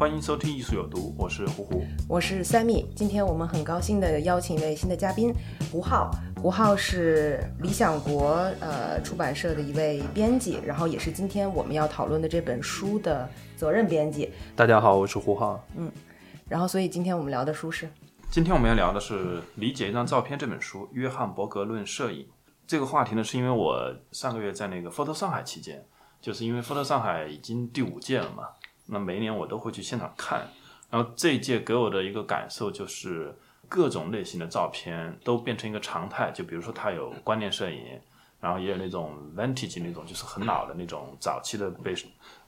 欢迎收听《艺术有毒》，我是胡胡。我是三米，今天我们很高兴的邀请一位新的嘉宾，胡浩。胡浩是理想国呃出版社的一位编辑，然后也是今天我们要讨论的这本书的责任编辑。大家好，我是胡浩。嗯然后，所以今天我们聊的书是今天我们要聊的是《理解一张照片》这本书，约翰伯格论摄影。这个话题呢，是因为我上个月在那个 Photo 上海期间，就是因为 Photo 上海已经第五届了嘛，那每一年我都会去现场看。然后这一届给我的一个感受就是，各种类型的照片都变成一个常态。就比如说，它有观念摄影，然后也有那种 vintage 那种，就是很老的那种早期的被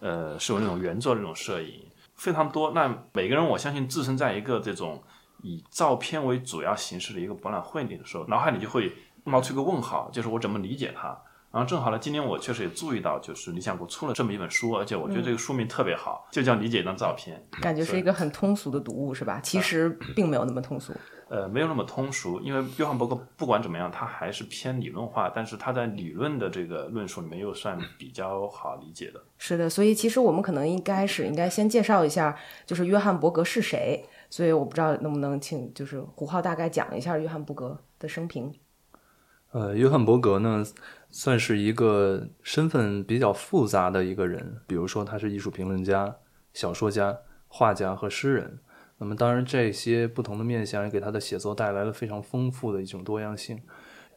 呃视为那种原作那种摄影，非常多。那每个人我相信置身在一个这种以照片为主要形式的一个博览会里的时候，脑海里就会冒出一个问号，就是我怎么理解它。然后正好呢，今年我确实也注意到，就是理想国出了这么一本书，而且我觉得这个书名特别好，就叫《理解一张照片》。感觉是一个很通俗的读物是吧？其实并没有那么通俗。呃，没有那么通俗，因为约翰伯格不管怎么样，他还是偏理论化，但是他在理论的这个论述里面又算比较好理解的。是的，所以其实我们可能应该是应该先介绍一下，就是约翰伯格是谁。所以我不知道能不能请就是胡浩大概讲一下约翰伯格的生平。呃，约翰伯格呢，算是一个身份比较复杂的一个人。比如说，他是艺术评论家、小说家、画家和诗人。那么，当然这些不同的面相也给他的写作带来了非常丰富的一种多样性。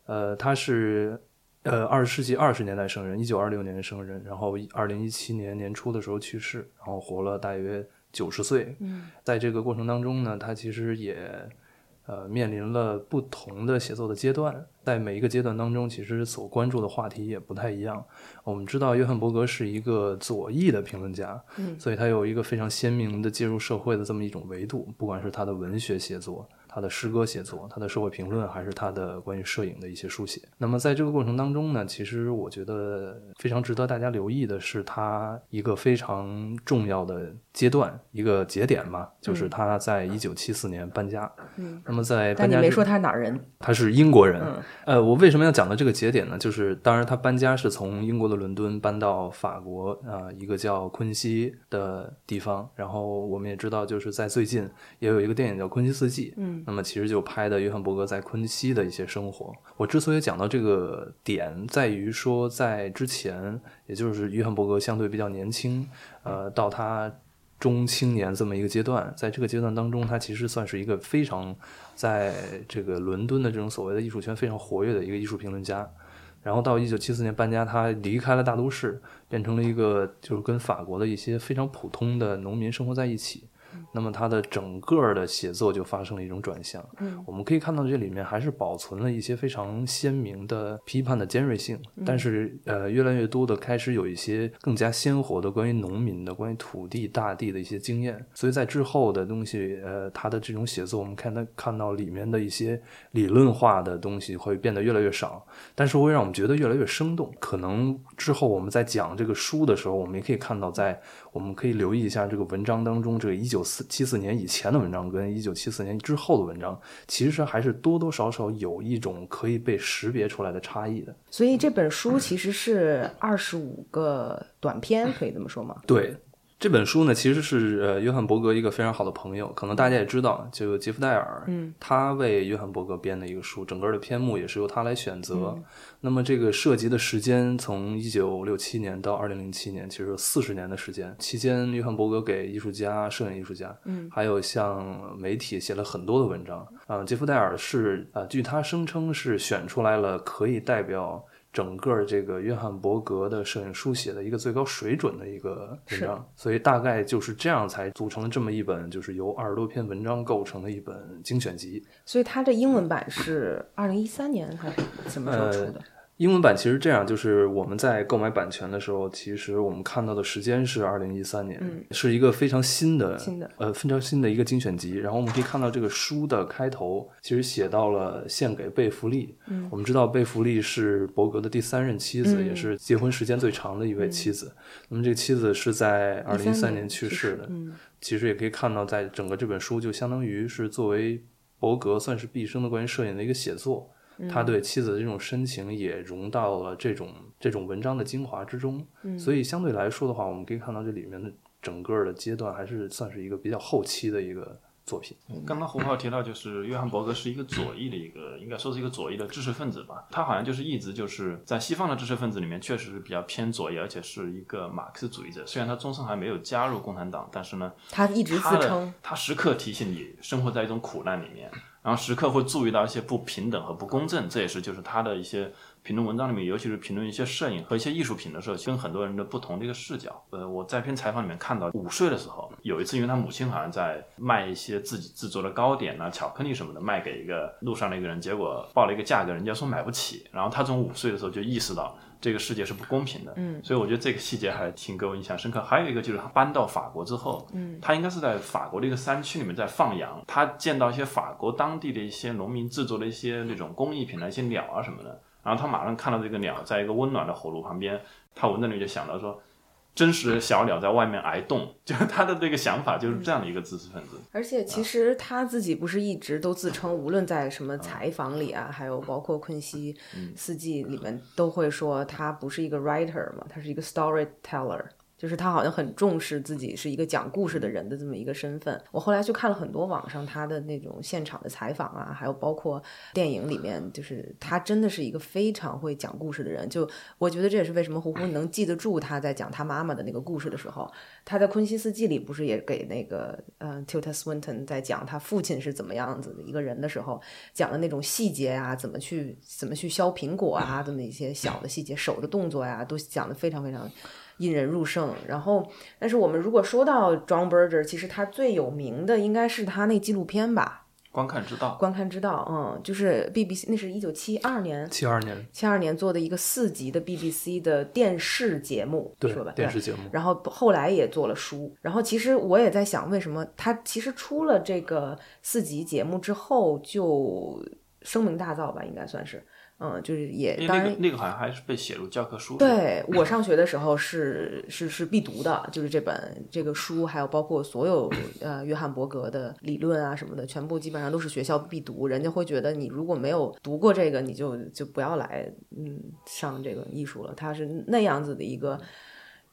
呃，他是呃二十世纪二十年代生人，一九二六年生人，然后二零一七年年初的时候去世，然后活了大约九十岁。嗯，在这个过程当中呢，他其实也呃面临了不同的写作的阶段，在每一个阶段当中，其实所关注的话题也不太一样。我们知道约翰伯格是一个左翼的评论家，嗯所以他有一个非常鲜明的介入社会的这么一种维度，不管是他的文学写作。他的诗歌写作、他的社会评论，还是他的关于摄影的一些书写。那么在这个过程当中呢，其实我觉得非常值得大家留意的是，他一个非常重要的阶段，一个节点嘛，就是他在一九七四年搬家。嗯，那么在搬家之但你没说他是哪儿人。他是英国人。嗯呃，我为什么要讲到这个节点呢？就是当然他搬家是从英国的伦敦搬到法国啊、呃一个叫昆西的地方。然后我们也知道，就是在最近也有一个电影叫《昆西四季》。嗯那么其实就拍的约翰伯格在昆西的一些生活。我之所以讲到这个点，在于说在之前，也就是约翰伯格相对比较年轻，呃，到他中青年这么一个阶段，在这个阶段当中，他其实算是一个非常在这个伦敦的这种所谓的艺术圈非常活跃的一个艺术评论家。然后到一九七四年搬家，他离开了大都市，变成了一个就是跟法国的一些非常普通的农民生活在一起。那么他的整个的写作就发生了一种转向。嗯我们可以看到这里面还是保存了一些非常鲜明的批判的尖锐性，但是呃，越来越多的开始有一些更加鲜活的关于农民的、关于土地、大地的一些经验。所以在之后的东西，呃，他的这种写作，我们看他看到里面的一些理论化的东西会变得越来越少，但是会让我们觉得越来越生动。可能之后我们在讲这个书的时候，我们也可以看到在，我们可以留意一下这个文章当中，这个一九四七四年以前的文章跟一九七四年之后的文章，其实还是多多少少有一种可以被识别出来的差异的。所以这本书其实是二十五个短篇，可以这么说吗？对。这本书呢，其实是呃约翰伯格一个非常好的朋友，可能大家也知道，就杰夫戴尔，嗯，他为约翰伯格编的一个书，整个的篇目也是由他来选择。那么这个涉及的时间从一九六七年到二零零七年，其实有四十年的时间。期间，约翰伯格给艺术家、摄影艺术家，嗯，还有像媒体写了很多的文章。啊、杰夫戴尔是啊、呃据他声称是选出来了可以代表。整个这个约翰伯格的摄影书写的一个最高水准的一个文章，所以大概就是这样才组成了这么一本，就是由二十多篇文章构成的一本精选集。所以它这英文版是二零一三年还是什么时候出的？英文版其实这样，就是我们在购买版权的时候，其实我们看到的时间是二零一三年，嗯是一个非常新的、新的呃非常新的一个精选集。然后我们可以看到这个书的开头，其实写到了献给贝弗利。嗯我们知道贝弗利是伯格的第三任妻子，嗯也是结婚时间最长的一位妻子。那么这个妻子是在二零一三年去世的。嗯其实也可以看到，在整个这本书就相当于是作为伯格算是毕生的关于摄影的一个写作。他对妻子的这种深情也融到了这种这种文章的精华之中，所以相对来说的话，我们可以看到这里面的整个的阶段还是算是一个比较后期的一个作品。刚刚胡浩提到，就是约翰伯格是一个左翼的一个，应该说是一个左翼的知识分子吧。他好像就是一直就是在西方的知识分子里面，确实是比较偏左翼，而且是一个马克思主义者。虽然他终生还没有加入共产党，但是呢，他一直自称他时刻提醒你生活在一种苦难里面，然后时刻会注意到一些不平等和不公正，这也是就是他的一些评论文章里面，尤其是评论一些摄影和一些艺术品的时候，跟很多人的不同的一个视角。呃，我在一篇采访里面看到，五岁的时候有一次，因为他母亲好像在卖一些自己制作的糕点啊、巧克力什么的，卖给一个路上的一个人，结果报了一个价格，人家说买不起，然后他从五岁的时候就意识到。这个世界是不公平的，嗯。所以我觉得这个细节还挺给我印象深刻。还有一个就是他搬到法国之后，嗯。他应该是在法国的一个山区里面在放羊，他见到一些法国当地的一些农民制作的一些那种工艺品的一些鸟啊什么的，然后他马上看到这个鸟在一个温暖的火炉旁边，他闻着里就想到说，真实的小鸟在外面挨冻，就是他的这个想法就是这样的一个知识分子。而且其实他自己不是一直都自称，无论在什么采访里啊，还有包括昆西四季里面，都会说他不是一个 writer 嘛，他是一个 storyteller。就是他好像很重视自己是一个讲故事的人的这么一个身份。我后来去看了很多网上他的那种现场的采访啊，还有包括电影里面，就是他真的是一个非常会讲故事的人。就我觉得这也是为什么胡胡能记得住他在讲他妈妈的那个故事的时候，他在《昆西四季》里不是也给那个呃 Tilda Swinton 在讲他父亲是怎么样子的一个人的时候，讲的那种细节啊，怎么去怎么去削苹果啊，这么一些小的细节，手的动作呀、都讲得非常非常引人入胜。然后，但是我们如果说到 John Berger，其实他最有名的应该是他那纪录片吧，观看之道，观看之道，嗯，就是 BBC，那是一九七二年。七二年，七二年做的一个四集的 BBC 的电视节目，对说吧，电视节目，然后后来也做了书，然后其实我也在想，为什么他其实出了这个四集节目之后就声名大噪吧，应该算是，嗯，就是也当然那个那个好像还是被写入教科书。对我上学的时候是是是必读的，就是这本这个书，还有包括所有呃约翰伯格的理论啊什么的，全部基本上都是学校必读。人家会觉得你如果没有读过这个，你就就不要来嗯上这个艺术了。他是那样子的一个。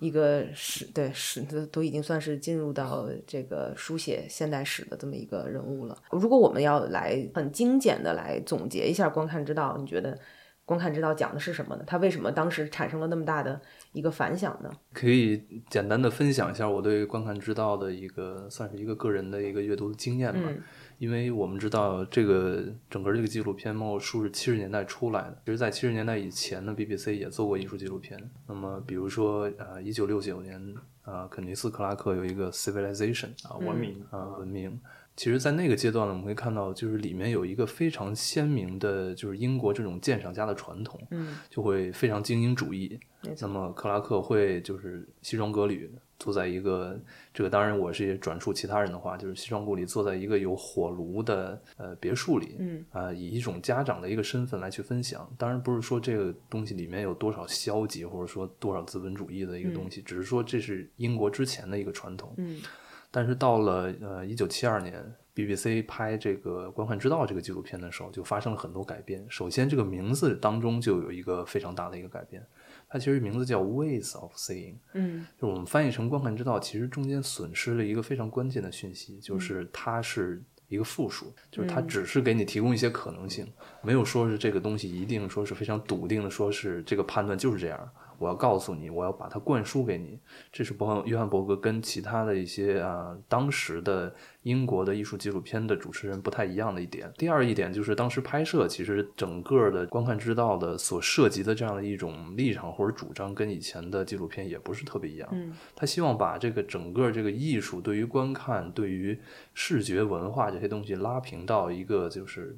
一个史对史都都已经算是进入到这个书写现代史的这么一个人物了。如果我们要来很精简的来总结一下《观看之道》，你觉得《观看之道》讲的是什么呢？它为什么当时产生了那么大的一个反响呢？可以简单的分享一下我对观看之道的一个算是一个个人的一个阅读经验吧。嗯因为我们知道这个整个这个纪录片《猫叔》是七十年代出来的，其实，在七十年代以前呢，BBC 也做过艺术纪录片。那么，比如说，呃，一九六九年，呃，肯尼斯·克拉克有一个《Civilization》啊，文明啊，文明。其实，在那个阶段呢，我们会看到，就是里面有一个非常鲜明的，就是英国这种鉴赏家的传统，嗯，就会非常精英主义。那么克拉克会就是西装革履，坐在一个这个当然我是也转述其他人的话，就是西装革履坐在一个有火炉的呃别墅里，嗯啊、以一种家长的一个身份来去分享。当然不是说这个东西里面有多少消极，或者说多少资本主义的一个东西，只是说这是英国之前的一个传统。嗯但是到了呃一九七二年，BBC 拍这个《观看之道》这个纪录片的时候，就发生了很多改变。首先，这个名字当中就有一个非常大的一个改变，它其实名字叫 Ways of Seeing，嗯就是我们翻译成“观看之道”，其实中间损失了一个非常关键的讯息，嗯就是它是一个复数，就是它只是给你提供一些可能性，没有说是这个东西一定说是非常笃定的，说是这个判断就是这样。我要告诉你，我要把它灌输给你。这是伯约翰伯格跟其他的一些啊当时的英国的艺术纪录片的主持人不太一样的一点。第二一点就是当时拍摄，其实整个的观看之道的所涉及的这样的一种立场或者主张，跟以前的纪录片也不是特别一样。嗯，他希望把这个整个这个艺术对于观看、对于视觉文化这些东西拉平到一个就是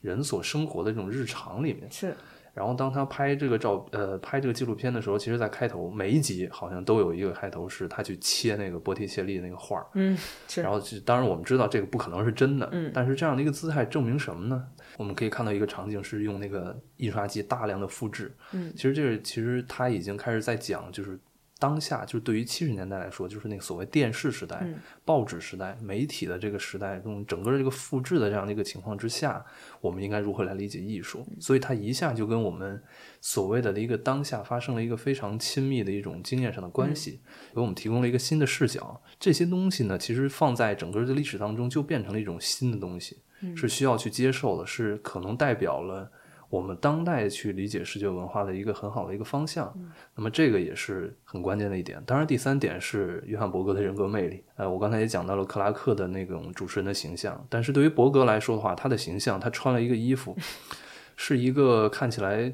人所生活的这种日常里面。是然后当他拍这个照呃拍这个纪录片的时候，其实，在开头每一集好像都有一个开头是他去切那个波提切利那个画儿，嗯是然后是当然我们知道这个不可能是真的，嗯但是这样的一个姿态证明什么呢？我们可以看到一个场景是用那个印刷机大量的复制，嗯其实这个其实他已经开始在讲就是。当下就是对于七十年代来说，就是那个所谓电视时代、嗯报纸时代、媒体的这个时代，这种整个这个复制的这样的一个情况之下，我们应该如何来理解艺术？所以它一下就跟我们所谓的一个当下发生了一个非常亲密的一种经验上的关系，给我们提供了一个新的视角。这些东西呢，其实放在整个的历史当中，就变成了一种新的东西，是需要去接受的，是可能代表了。我们当代去理解视觉文化的一个很好的一个方向，那么这个也是很关键的一点。当然，第三点是约翰伯格的人格魅力。呃，我刚才也讲到了克拉克的那种主持人的形象，但是对于伯格来说的话，他的形象，他穿了一个衣服，是一个看起来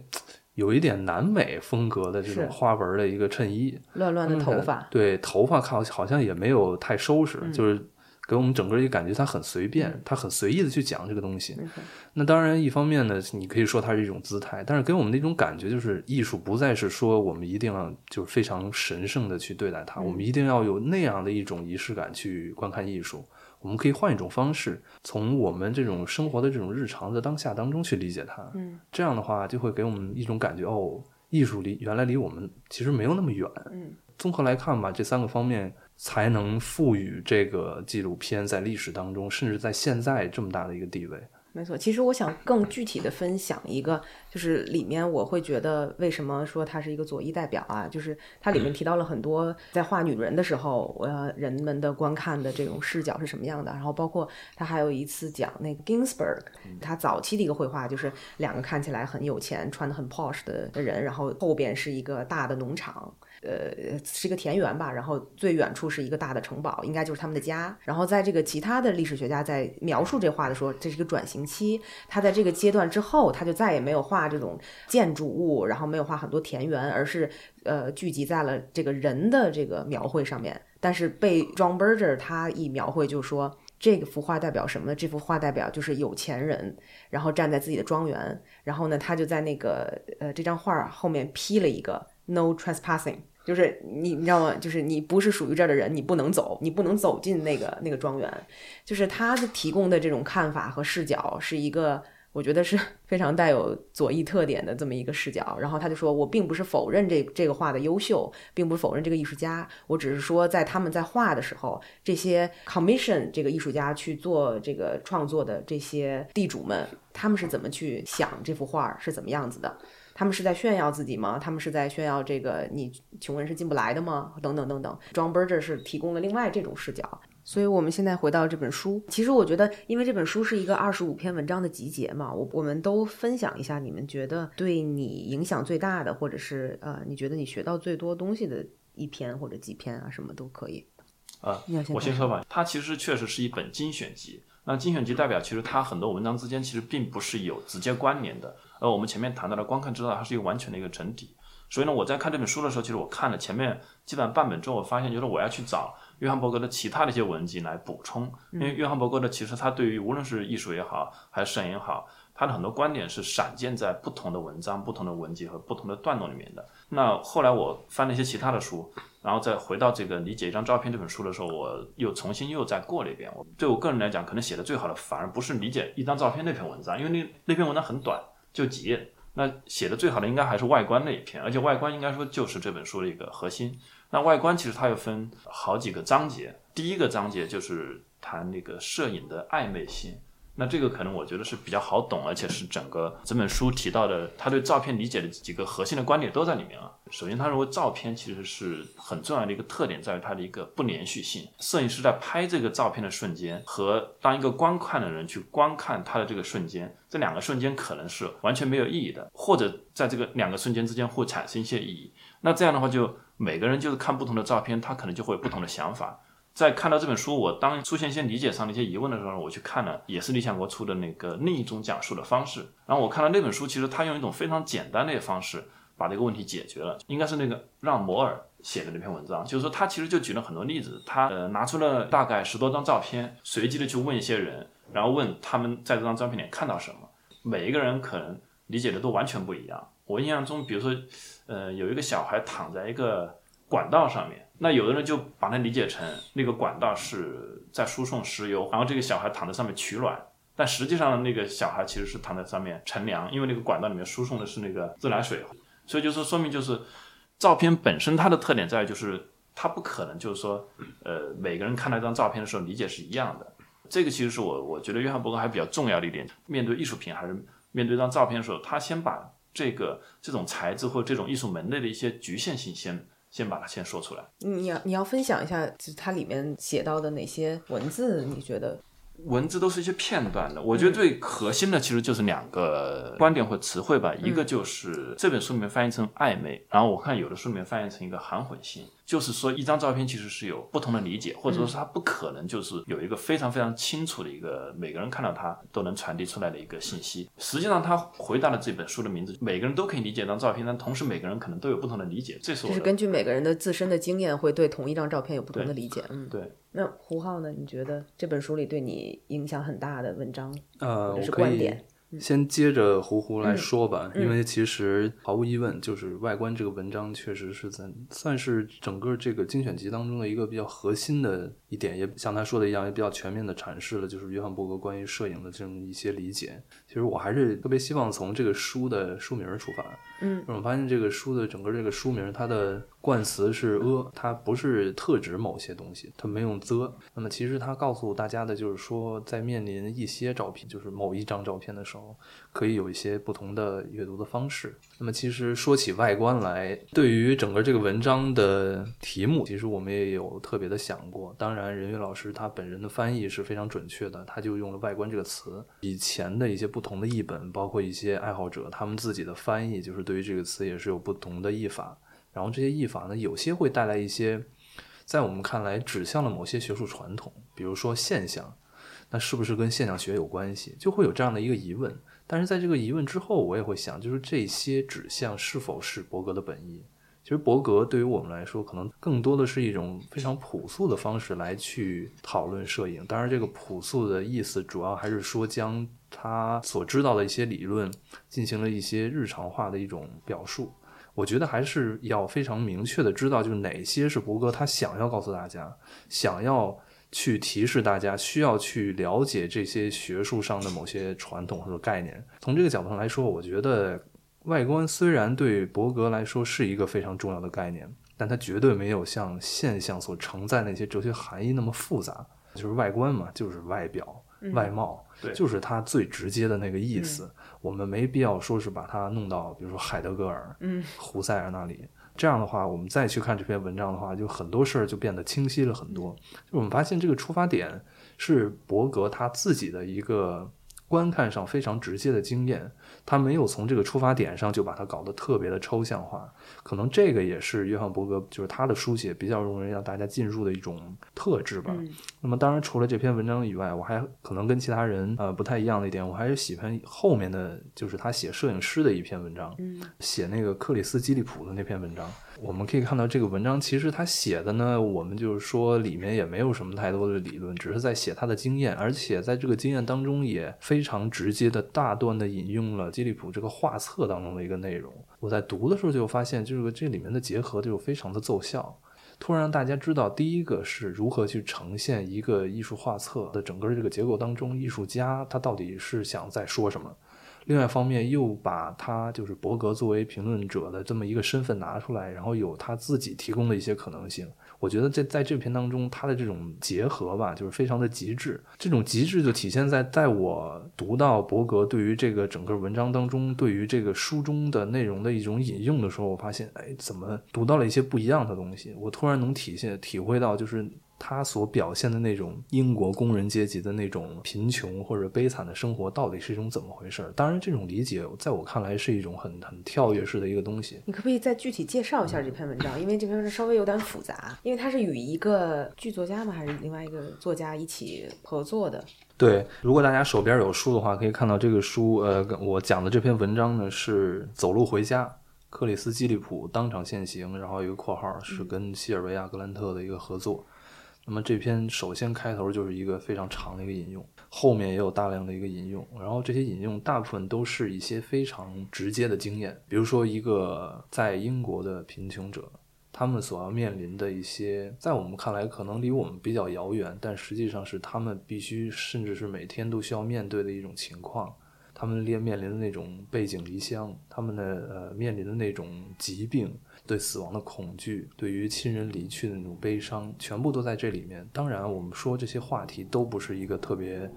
有一点南美风格的这种花纹的一个衬衣，乱乱的头发，对，头发看好像也没有太收拾，就是给我们整个一个感觉，他很随便，他很随意的去讲这个东西。那当然，一方面呢，你可以说它是一种姿态，但是给我们的一种感觉就是，艺术不再是说我们一定要就是非常神圣的去对待它，我们一定要有那样的一种仪式感去观看艺术。我们可以换一种方式，从我们这种生活的这种日常的当下当中去理解它。嗯，这样的话就会给我们一种感觉，哦，艺术离原来离我们其实没有那么远。嗯，综合来看吧，这三个方面才能赋予这个纪录片在历史当中，甚至在现在这么大的一个地位。没错，其实我想更具体的分享一个，就是里面我会觉得为什么说它是一个左翼代表啊，就是它里面提到了很多在画女人的时候，呃，人们的观看的这种视角是什么样的，然后包括他还有一次讲那个 Ginsberg，他早期的一个绘画就是两个看起来很有钱、穿的很 posh 的的人，然后后边是一个大的农场。呃，是一个田园吧，然后最远处是一个大的城堡，应该就是他们的家。然后在这个其他的历史学家在描述这画的时候，这是一个转型期。他在这个阶段之后，他就再也没有画这种建筑物，然后没有画很多田园，而是呃聚集在了这个人的这个描绘上面。但是被 John Berger 他一描绘就说。这幅画代表什么呢？这幅画代表就是有钱人，然后站在自己的庄园，然后呢，他就在那个呃这张画后面批了一个 “No trespassing”，就是你你知道吗？就是你不是属于这儿的人，你不能走，你不能走进那个那个庄园。就是他提供的这种看法和视角是一个。我觉得是非常带有左翼特点的这么一个视角。然后他就说：“我并不是否认这这个画的优秀，并不否认这个艺术家，我只是说在他们在画的时候，这些 commission 这个艺术家去做这个创作的这些地主们，他们是怎么去想这幅画是怎么样子的？他们是在炫耀自己吗？他们是在炫耀这个你穷人是进不来的吗？等等等等。John Berger 是提供了另外这种视角。”所以，我们现在回到这本书。其实，我觉得，因为这本书是一个二十五篇文章的集结嘛，我我们都分享一下，你们觉得对你影响最大的，或者是呃，你觉得你学到最多东西的一篇或者几篇啊，什么都可以。啊我先说吧。它其实确实是一本精选集。那精选集代表，其实它很多文章之间其实并不是有直接关联的。而我们前面谈到的观看知道，它是一个完全的一个整体。所以呢，我在看这本书的时候，其实我看了前面基本上半本之后，我发现就是我要去找约翰伯格的其他的一些文集来补充，因为约翰伯格的其实他对于无论是艺术也好，还是摄影也好，他的很多观点是散见在不同的文章、不同的文集和不同的段落里面的。那后来我翻了一些其他的书，然后再回到这个理解一张照片这本书的时候，我又重新又再过了一遍。我对我个人来讲，可能写的最好的反而不是理解一张照片那篇文章，因为那那篇文章很短，就几页。那写的最好的应该还是外观那一篇，而且外观应该说就是这本书的一个核心。那外观其实它又分好几个章节，第一个章节就是谈那个摄影的暧昧性。那这个可能我觉得是比较好懂，而且是整个整本书提到的，他对照片理解的几个核心的观点都在里面啊。首先，他认为照片其实是很重要的一个特点，在于它的一个不连续性。摄影师在拍这个照片的瞬间，和当一个观看的人去观看他的这个瞬间，这两个瞬间可能是完全没有意义的，或者在这个两个瞬间之间会产生一些意义。那这样的话，就每个人就是看不同的照片，他可能就会有不同的想法。在看到这本书，我当出现一些理解上的一些疑问的时候，我去看了，也是理想国出的那个另一种讲述的方式。然后我看到那本书，其实他用一种非常简单的方式把这个问题解决了，应该是那个让摩尔写的那篇文章，就是说他其实就举了很多例子，他呃拿出了大概十多张照片，随机的去问一些人，然后问他们在这张照片里看到什么，每一个人可能理解的都完全不一样。我印象中，比如说，呃，有一个小孩躺在一个管道上面。那有的人就把它理解成那个管道是在输送石油，然后这个小孩躺在上面取暖，但实际上那个小孩其实是躺在上面乘凉，因为那个管道里面输送的是那个自来水，所以就是说明就是照片本身它的特点在于就是它不可能就是说呃每个人看到一张照片的时候理解是一样的，这个其实是我我觉得约翰伯格还比较重要的一点，面对艺术品还是面对一张照片的时候，他先把这个这种材质或这种艺术门类的一些局限性先。先把它先说出来。你要你要分享一下，就是它里面写到的哪些文字？你觉得？文字都是一些片段的，我觉得最核心的其实就是两个观点或词汇吧，一个就是这本书里面翻译成暧昧，然后我看有的书里面翻译成一个含混性，就是说一张照片其实是有不同的理解，或者说是它不可能就是有一个非常非常清楚的一个每个人看到它都能传递出来的一个信息。实际上，他回答了这本书的名字，每个人都可以理解一张照片，但同时每个人可能都有不同的理解，这是就是根据每个人的自身的经验，会对同一张照片有不同的理解。嗯，对。那胡浩呢？你觉得这本书里对你影响很大的文章，呃，或者是观点？先接着胡胡来说吧，因为其实毫无疑问，就是外观这个文章确实是在算是整个这个精选集当中的一个比较核心的一点，也像他说的一样，也比较全面的阐释了就是约翰伯格关于摄影的这么一些理解。其实我还是特别希望从这个书的书名出发。嗯，我发现这个书的整个这个书名，它的冠词是“呃”，它不是特指某些东西，它没用 “the”。那么其实它告诉大家的就是说，在面临一些照片，就是某一张照片的时候，可以有一些不同的阅读的方式。那么其实说起外观来，对于整个这个文章的题目，其实我们也有特别的想过。当然，任宇老师他本人的翻译是非常准确的，他就用了“外观”这个词。以前的一些不同的译本，包括一些爱好者他们自己的翻译，就是。对于这个词也是有不同的译法，然后这些译法呢，有些会带来一些在我们看来指向了某些学术传统，比如说现象，那是不是跟现象学有关系？就会有这样的一个疑问。但是在这个疑问之后，我也会想，就是这些指向是否是伯格的本意？其实伯格对于我们来说，可能更多的是一种非常朴素的方式来去讨论摄影。当然，这个朴素的意思主要还是说将。他所知道的一些理论，进行了一些日常化的一种表述。我觉得还是要非常明确的知道，就是哪些是博格他想要告诉大家，想要去提示大家需要去了解这些学术上的某些传统或者概念。从这个角度上来说，我觉得外观虽然对博格来说是一个非常重要的概念，但它绝对没有像现象所承载那些哲学含义那么复杂。就是外观嘛，就是外表、外貌。就是它最直接的那个意思，我们没必要说是把它弄到，比如说海德格尔、嗯，胡塞尔那里。这样的话，我们再去看这篇文章的话，就很多事儿就变得清晰了很多。就我们发现这个出发点是伯格他自己的一个观看上非常直接的经验。他没有从这个出发点上就把它搞得特别的抽象化，可能这个也是约翰伯格就是他的书写比较容易让大家进入的一种特质吧。那么当然除了这篇文章以外，我还可能跟其他人呃不太一样的一点，我还是喜欢后面的就是他写摄影师的一篇文章，写那个克里斯基利普的那篇文章。我们可以看到这个文章其实他写的呢，我们就是说里面也没有什么太多的理论，只是在写他的经验，而且在这个经验当中也非常直接的大段的引用了。基利普这个画册当中的一个内容，我在读的时候就发现，就是这里面的结合就非常的奏效，突然让大家知道，第一个是如何去呈现一个艺术画册的整个这个结构当中，艺术家他到底是想在说什么。另外一方面又把他就是伯格作为评论者的这么一个身份拿出来，然后有他自己提供的一些可能性。我觉得在在这篇当中，他的这种结合吧，就是非常的极致。这种极致就体现在在我读到伯格对于这个整个文章当中，对于这个书中的内容的一种引用的时候，我发现，哎，怎么读到了一些不一样的东西？我突然能体现体会到，就是。他所表现的那种英国工人阶级的那种贫穷或者悲惨的生活，到底是一种怎么回事？当然，这种理解在我看来是一种很很跳跃式的一个东西。你可不可以再具体介绍一下这篇文章？因为这篇文章稍微有点复杂，因为它是与一个剧作家吗？还是另外一个作家一起合作的？对，如果大家手边有书的话，可以看到这个书。呃，我讲的这篇文章呢是《走路回家》，克里斯基利普当场现形，然后一个括号是跟西尔维亚格兰特的一个合作。那么这篇首先开头就是一个非常长的一个引用，后面也有大量的一个引用，然后这些引用大部分都是一些非常直接的经验，比如说一个在英国的贫穷者，他们所要面临的一些，在我们看来可能离我们比较遥远，但实际上是他们必须甚至是每天都需要面对的一种情况，他们面面临的那种背井离乡，他们的呃面临的那种疾病。对死亡的恐惧，对于亲人离去的那种悲伤，全部都在这里面。当然，我们说这些话题都不是一个特别，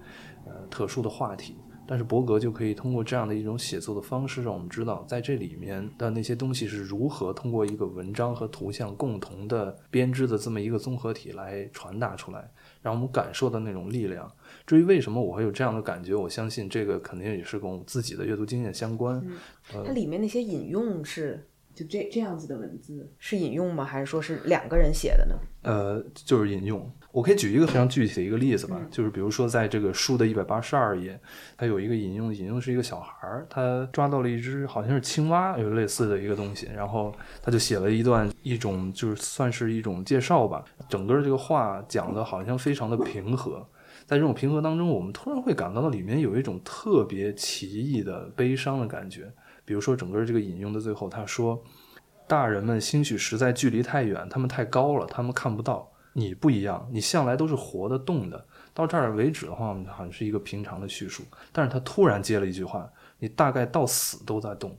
呃，特殊的话题。但是伯格就可以通过这样的一种写作的方式，让我们知道在这里面的那些东西是如何通过一个文章和图像共同的编织的这么一个综合体来传达出来，让我们感受到那种力量。至于为什么我会有这样的感觉，我相信这个肯定也是跟我自己的阅读经验相关。它里面那些引用是。就这这样子的文字是引用吗？还是说是两个人写的呢？呃，就是引用。我可以举一个非常具体的一个例子吧，就是比如说在这个书的一百八十二页，它有一个引用，引用是一个小孩儿，他抓到了一只好像是青蛙，有类似的一个东西，然后他就写了一段一种就是算是一种介绍吧。整个这个话讲的好像非常的平和，在这种平和当中，我们突然会感到到里面有一种特别奇异的悲伤的感觉。比如说，整个这个引用的最后，他说：“大人们兴许实在距离太远，他们太高了，他们看不到。你不一样，你向来都是活的、动的。到这儿为止的话，好像是一个平常的叙述。但是他突然接了一句话：你大概到死都在动。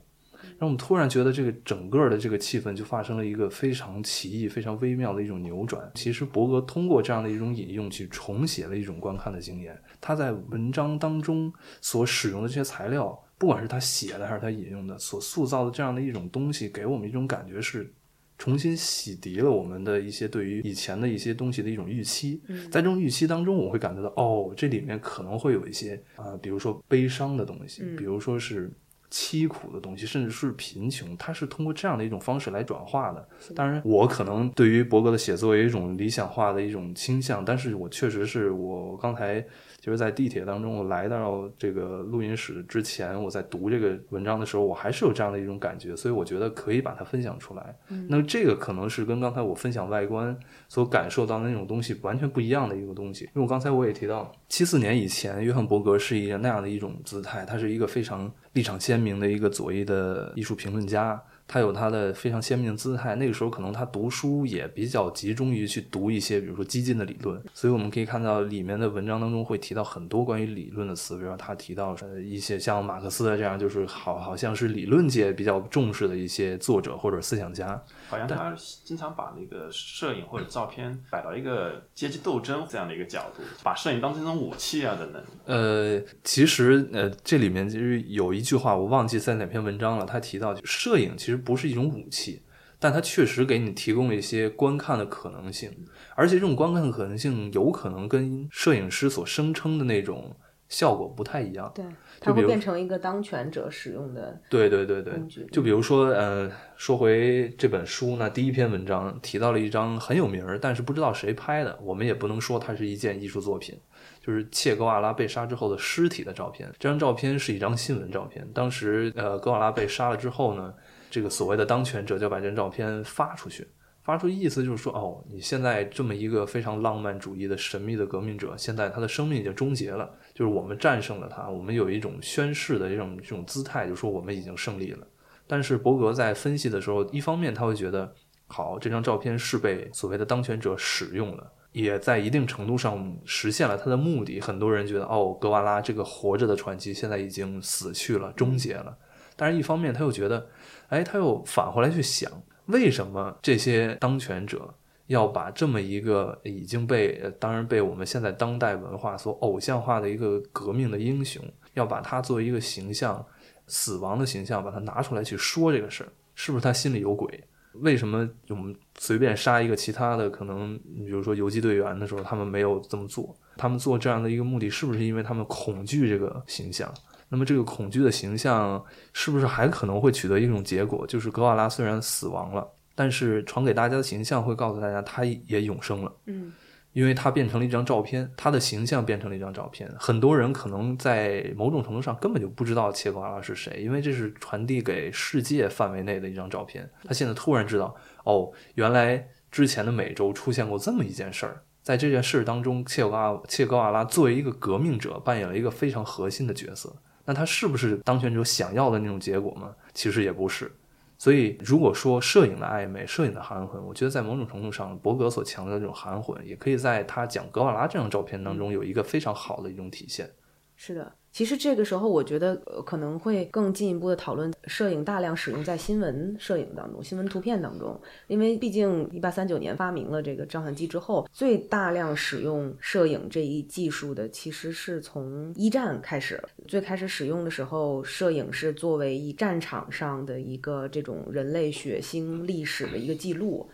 让我们突然觉得这个整个的这个气氛就发生了一个非常奇异、非常微妙的一种扭转。其实伯格通过这样的一种引用去重写了一种观看的经验。他在文章当中所使用的这些材料。”不管是他写的还是他引用的，所塑造的这样的一种东西，给我们一种感觉是重新洗涤了我们的一些对于以前的一些东西的一种预期。在这种预期当中，我会感觉到，哦，这里面可能会有一些啊，比如说悲伤的东西，比如说是凄苦的东西，甚至是贫穷，它是通过这样的一种方式来转化的。当然，我可能对于伯格的写作有一种理想化的一种倾向，但是我确实是我刚才。就是在地铁当中，我来到这个录音室之前，我在读这个文章的时候，我还是有这样的一种感觉，所以我觉得可以把它分享出来。嗯那这个可能是跟刚才我分享外观所感受到的那种东西完全不一样的一个东西。因为我刚才我也提到，七四年以前，约翰伯格是一个那样的一种姿态，他是一个非常立场鲜明的一个左翼的艺术评论家。他有他的非常鲜明的姿态。那个时候，可能他读书也比较集中于去读一些，比如说激进的理论。所以我们可以看到里面的文章当中会提到很多关于理论的词，比如说他提到呃一些像马克思这样，就是好好像是理论界比较重视的一些作者或者思想家。好像他经常把那个摄影或者照片摆到一个阶级斗争这样的一个角度，把摄影当成一种武器啊等等。呃，其实呃这里面其实有一句话我忘记在哪篇文章了，他提到摄影其实不是一种武器，但它确实给你提供了一些观看的可能性，而且这种观看的可能性有可能跟摄影师所声称的那种效果不太一样。对。它会变成一个当权者使用的对对对对就比如说，呃，说回这本书呢，第一篇文章提到了一张很有名儿，但是不知道谁拍的，我们也不能说它是一件艺术作品，就是切格瓦拉被杀之后的尸体的照片。这张照片是一张新闻照片，当时呃，格瓦拉被杀了之后呢，这个所谓的当权者就把这张照片发出去。发出意思就是说，哦，你现在这么一个非常浪漫主义的神秘的革命者，现在他的生命已经终结了，就是我们战胜了他，我们有一种宣誓的这种这种姿态，就说我们已经胜利了。但是伯格在分析的时候，一方面他会觉得，好，这张照片是被所谓的当权者使用了。也在一定程度上实现了他的目的。很多人觉得，哦，格瓦拉这个活着的传奇现在已经死去了，终结了。但是，一方面他又觉得，哎，他又返回来去想，为什么这些当权者要把这么一个已经被，当然被我们现在当代文化所偶像化的一个革命的英雄，要把他作为一个形象，死亡的形象，把他拿出来去说这个事儿，是不是他心里有鬼？为什么我们随便杀一个其他的可能你，比如说游击队员的时候，他们没有这么做？他们做这样的一个目的，是不是因为他们恐惧这个形象？那么这个恐惧的形象，是不是还可能会取得一种结果？就是格瓦拉虽然死亡了，但是传给大家的形象会告诉大家，他也永生了。嗯。因为他变成了一张照片，他的形象变成了一张照片。很多人可能在某种程度上根本就不知道切格瓦拉是谁，因为这是传递给世界范围内的一张照片。他现在突然知道，哦，原来之前的美洲出现过这么一件事儿。在这件事当中，切格瓦切格瓦拉作为一个革命者，扮演了一个非常核心的角色。那他是不是当权者想要的那种结果吗？其实也不是。所以，如果说摄影的暧昧、摄影的含混，我觉得在某种程度上，伯格所强调的这种含混，也可以在他讲格瓦拉这张照片当中有一个非常好的一种体现。是的。其实这个时候，我觉得可能会更进一步的讨论摄影大量使用在新闻摄影当中、新闻图片当中，因为毕竟一八三九年发明了这个照相机之后，最大量使用摄影这一技术的其实是从一战开始。最开始使用的时候，摄影是作为一战场上的一个这种人类血腥历史的一个记录。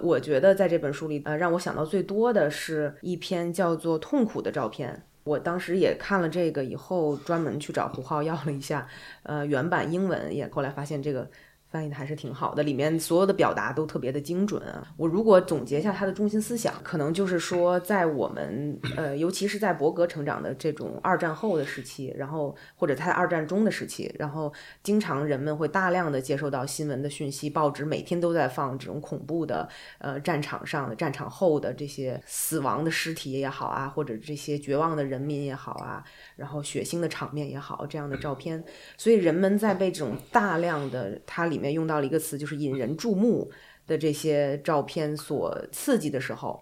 我觉得在这本书里，呃，让我想到最多的是一篇叫做《痛苦的照片》。我当时也看了这个以后，专门去找胡浩要了一下，呃，原版英文，也后来发现这个。翻译的还是挺好的，里面所有的表达都特别的精准啊。我如果总结一下它的中心思想，可能就是说，在我们呃，尤其是在伯格成长的这种二战后的时期，然后或者他在二战中的时期，然后经常人们会大量的接收到新闻的讯息，报纸每天都在放这种恐怖的呃战场上的战场后的这些死亡的尸体也好啊，或者这些绝望的人民也好啊，然后血腥的场面也好，这样的照片，所以人们在被这种大量的它里。里面用到了一个词，就是引人注目的这些照片所刺激的时候，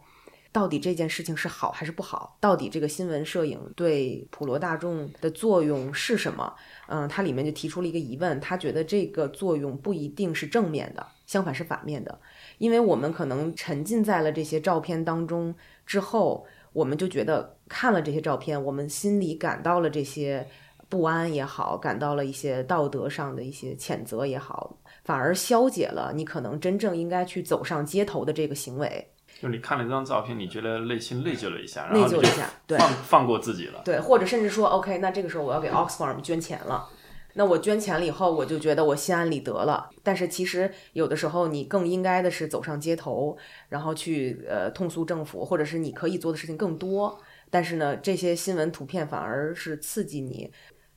到底这件事情是好还是不好？到底这个新闻摄影对普罗大众的作用是什么？嗯，它里面就提出了一个疑问，他觉得这个作用不一定是正面的，相反是反面的，因为我们可能沉浸在了这些照片当中之后，我们就觉得看了这些照片，我们心里感到了这些不安也好，感到了一些道德上的一些谴责也好。反而消解了你可能真正应该去走上街头的这个行为。就你看了这张照片，你觉得内心内疚了一下，内疚一下，对，放放过自己了。对，或者甚至说，OK，那这个时候我要给 Oxfam 捐钱了。那我捐钱了以后，我就觉得我心安理得了。但是其实有的时候，你更应该的是走上街头，然后去呃痛诉政府，或者是你可以做的事情更多。但是呢，这些新闻图片反而是刺激你。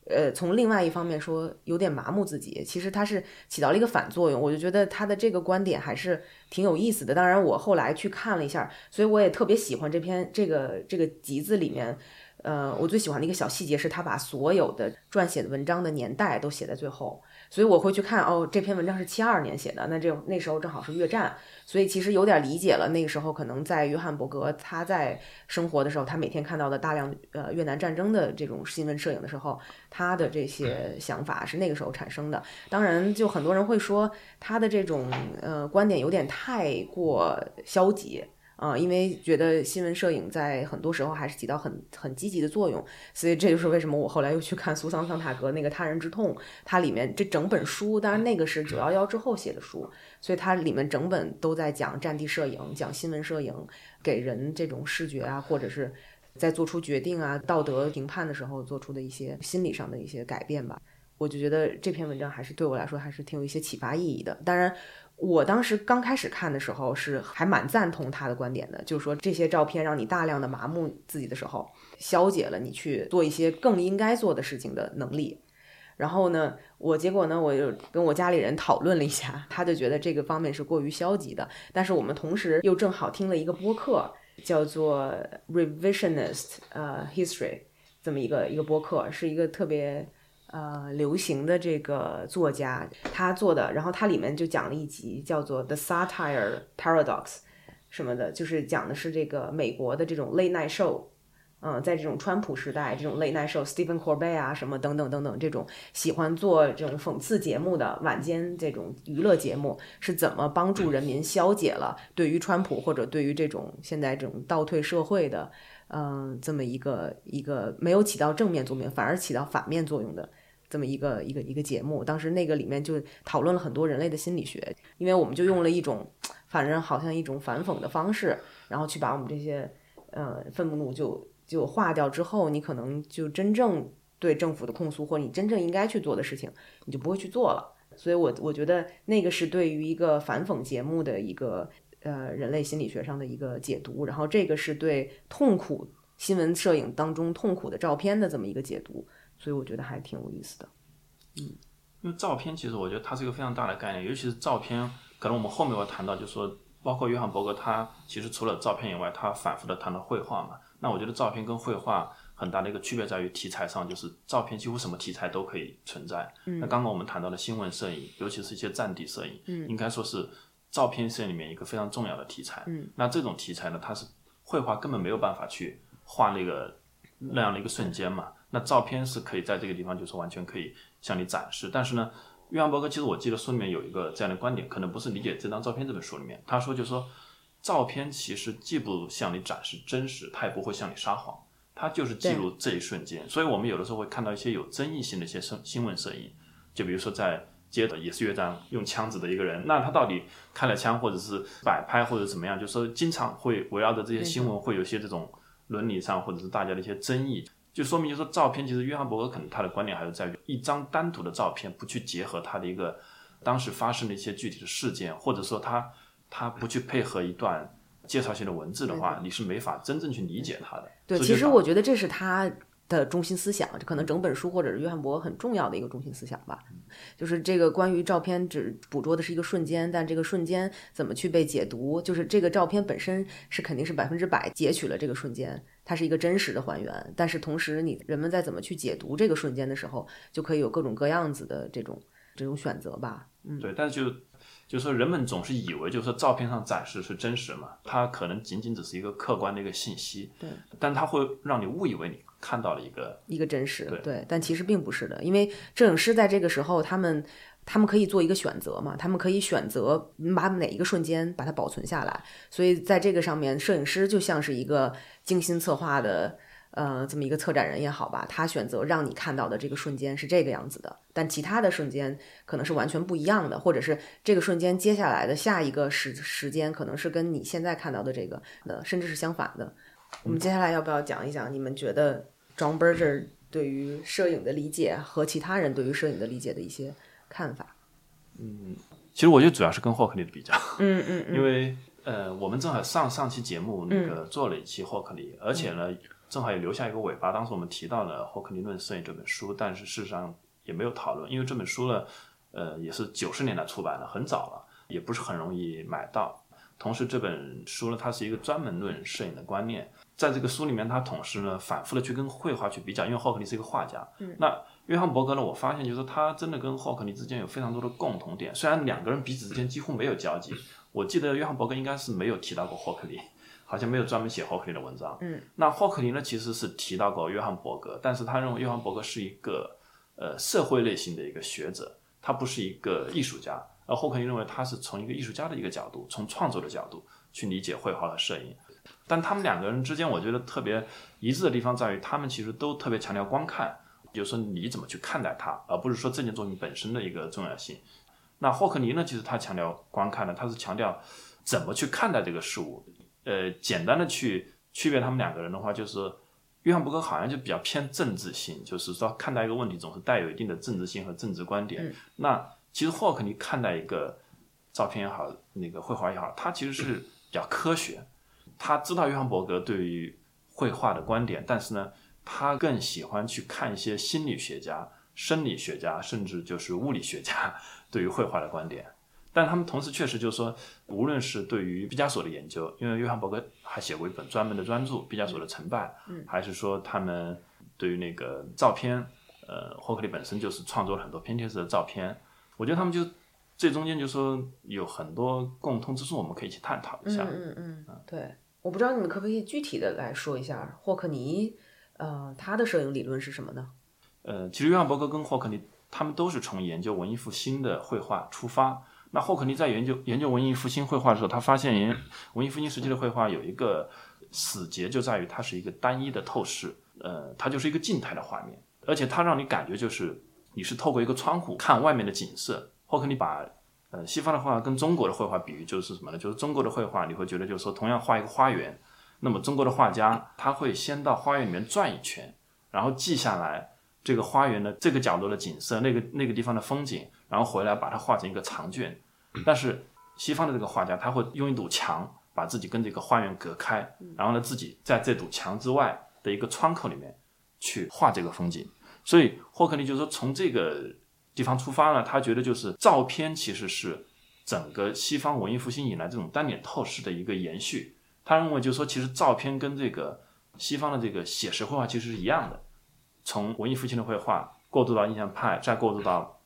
呃，从另外一方面说，有点麻木自己，其实他是起到了一个反作用。我就觉得他的这个观点还是挺有意思的。当然，我后来去看了一下，所以我也特别喜欢这篇这个这个集子里面，呃，我最喜欢的一个小细节是他把所有的撰写的文章的年代都写在最后。所以我会去看哦，这篇文章是七二年写的，那这那时候正好是越战，所以其实有点理解了。那个时候可能在约翰伯格他在生活的时候，他每天看到的大量呃越南战争的这种新闻摄影的时候，他的这些想法是那个时候产生的。当然，就很多人会说他的这种呃观点有点太过消极。啊，因为觉得新闻摄影在很多时候还是起到很很积极的作用，所以这就是为什么我后来又去看苏桑桑塔格那个《他人之痛》，它里面这整本书，当然那个是九幺幺之后写的书，所以它里面整本都在讲战地摄影，讲新闻摄影给人这种视觉啊，或者是在做出决定啊、道德评判的时候做出的一些心理上的一些改变吧。我就觉得这篇文章还是对我来说还是挺有一些启发意义的。当然。我当时刚开始看的时候是还蛮赞同他的观点的，就是说这些照片让你大量的麻木自己的时候，消解了你去做一些更应该做的事情的能力。然后呢，我结果呢，我就跟我家里人讨论了一下，他就觉得这个方面是过于消极的。但是我们同时又正好听了一个播客，叫做 Revisionist 呃 History 这么一个一个播客，是一个特别。呃，流行的这个作家他做的，然后他里面就讲了一集叫做《The Satire Paradox》，什么的，就是讲的是这个美国的这种 late night show。嗯，在这种川普时代，这种 late night show，Stephen Colbert 啊，什么等等等等，这种喜欢做这种讽刺节目的晚间这种娱乐节目，是怎么帮助人民消解了对于川普或者对于这种现在这种倒退社会的，嗯，这么一个一个没有起到正面作用，反而起到反面作用的这么一个一个一个节目。当时那个里面就讨论了很多人类的心理学，因为我们就用了一种，反正好像一种反讽的方式，然后去把我们这些，呃，愤怒就。就化掉之后，你可能就真正对政府的控诉，或者你真正应该去做的事情，你就不会去做了。所以，我我觉得那个是对于一个反讽节目的一个呃人类心理学上的一个解读。然后，这个是对痛苦新闻摄影当中痛苦的照片的这么一个解读。所以，我觉得还挺有意思的。嗯，因为照片其实我觉得它是一个非常大的概念，尤其是照片，可能我们后面会谈到，就是说，包括约翰伯格，他其实除了照片以外，他反复的谈到绘画嘛。那我觉得照片跟绘画很大的一个区别在于题材上，就是照片几乎什么题材都可以存在。那刚刚我们谈到的新闻摄影，尤其是一些战地摄影，应该说是照片摄影里面一个非常重要的题材。那这种题材呢，它是绘画根本没有办法去画那个那样的一个瞬间嘛。那照片是可以在这个地方就是完全可以向你展示。但是呢，约翰伯格其实我记得书里面有一个这样的观点，可能不是理解这张照片这本书里面，他说就是说。照片其实既不向你展示真实，它也不会向你撒谎，它就是记录这一瞬间。所以，我们有的时候会看到一些有争议性的一些新新闻摄影，就比如说在街头也是乐章用枪指的一个人，那他到底开了枪，或者是摆拍，或者怎么样？就说经常会围绕着这些新闻，会有些这种伦理上或者是大家的一些争议，就说明就说照片其实约翰伯格可能他的观点还是在于一张单独的照片不去结合他的一个当时发生的一些具体的事件，或者说他。他不去配合一段介绍性的文字的话，你是没法真正去理解他的。对，其实我觉得这是他的中心思想，这可能整本书或者是约翰伯很重要的一个中心思想吧。就是这个关于照片只捕捉的是一个瞬间，但这个瞬间怎么去被解读？就是这个照片本身是肯定是百分之百截取了这个瞬间，它是一个真实的还原。但是同时，你人们在怎么去解读这个瞬间的时候，就可以有各种各样子的这种这种选择吧。嗯，对，但是就。就是说，人们总是以为，就是说，照片上展示是真实嘛？它可能仅仅只是一个客观的一个信息，对。但它会让你误以为你看到了一个一个真实，对。但其实并不是的，因为摄影师在这个时候，他们他们可以做一个选择嘛？他们可以选择把哪一个瞬间把它保存下来。所以在这个上面，摄影师就像是一个精心策划的。呃，这么一个策展人也好吧，他选择让你看到的这个瞬间是这个样子的，但其他的瞬间可能是完全不一样的，或者是这个瞬间接下来的下一个时时间可能是跟你现在看到的这个呃，甚至是相反的。我们接下来要不要讲一讲你们觉得 John Berger 对于摄影的理解和其他人对于摄影的理解的一些看法？嗯，其实我觉得主要是跟霍克利的比较，嗯嗯，因为呃，我们正好上上期节目那个做了一期霍克尼，而且呢。正好也留下一个尾巴。当时我们提到了《霍克利论摄影》这本书，但是事实上也没有讨论，因为这本书呢，呃，也是九十年代出版的，很早了，也不是很容易买到。同时，这本书呢，它是一个专门论摄影的观念，在这个书里面，他同时呢，反复的去跟绘画去比较，因为霍克利是一个画家。嗯。那约翰伯格呢，我发现就是他真的跟霍克尼之间有非常多的共同点，虽然两个人彼此之间几乎没有交集。我记得约翰伯格应该是没有提到过霍克尼。好像没有专门写霍克尼的文章。嗯，那霍克尼呢，其实是提到过约翰伯格，但是他认为约翰伯格是一个呃社会类型的一个学者，他不是一个艺术家。而霍克尼认为他是从一个艺术家的一个角度，从创作的角度去理解绘画和摄影。但他们两个人之间，我觉得特别一致的地方在于，他们其实都特别强调观看，就是说你怎么去看待它，而不是说这件作品本身的一个重要性。那霍克尼呢，其实他强调观看呢，他是强调怎么去看待这个事物。呃，简单的去区别他们两个人的话，就是约翰伯格好像就比较偏政治性，就是说看待一个问题总是带有一定的政治性和政治观点。那其实霍克尼看待一个照片也好，那个绘画也好，他其实是比较科学。他知道约翰伯格对于绘画的观点，但是呢，他更喜欢去看一些心理学家、生理学家，甚至就是物理学家 对于绘画的观点。但他们同时确实就是说，无论是对于毕加索的研究，因为约翰伯格还写过一本专门的专著《毕加索的成败》，还是说他们对于那个照片，呃，霍克利本身就是创作了很多偏贴式的照片。我觉得他们就这中间就说有很多共通之处，我们可以去探讨一下。嗯嗯嗯，对，我不知道你们可不可以具体的来说一下霍克尼，呃，他的摄影理论是什么呢？呃，其实约翰伯格跟霍克尼他们都是从研究文艺复兴的绘画出发。那霍克尼在研究研究文艺复兴绘画的时候，他发现文艺复兴时期的绘画有一个死结，就在于它是一个单一的透视，呃，它就是一个静态的画面，而且它让你感觉就是你是透过一个窗户看外面的景色。霍克尼把呃西方的画跟中国的绘画比喻就是什么呢？就是中国的绘画你会觉得就是说同样画一个花园，那么中国的画家他会先到花园里面转一圈，然后记下来这个花园的这个角度的景色，那个那个地方的风景，然后回来把它画成一个长卷。但是西方的这个画家他会用一堵墙把自己跟这个花园隔开，然后呢自己在这堵墙之外的一个窗口里面去画这个风景。所以霍克尼就是说从这个。地方出发呢，他觉得就是照片其实是整个西方文艺复兴以来这种单点透视的一个延续。他认为就是说，其实照片跟这个西方的这个写实绘画其实是一样的。从文艺复兴的绘画过渡到印象派，再过渡到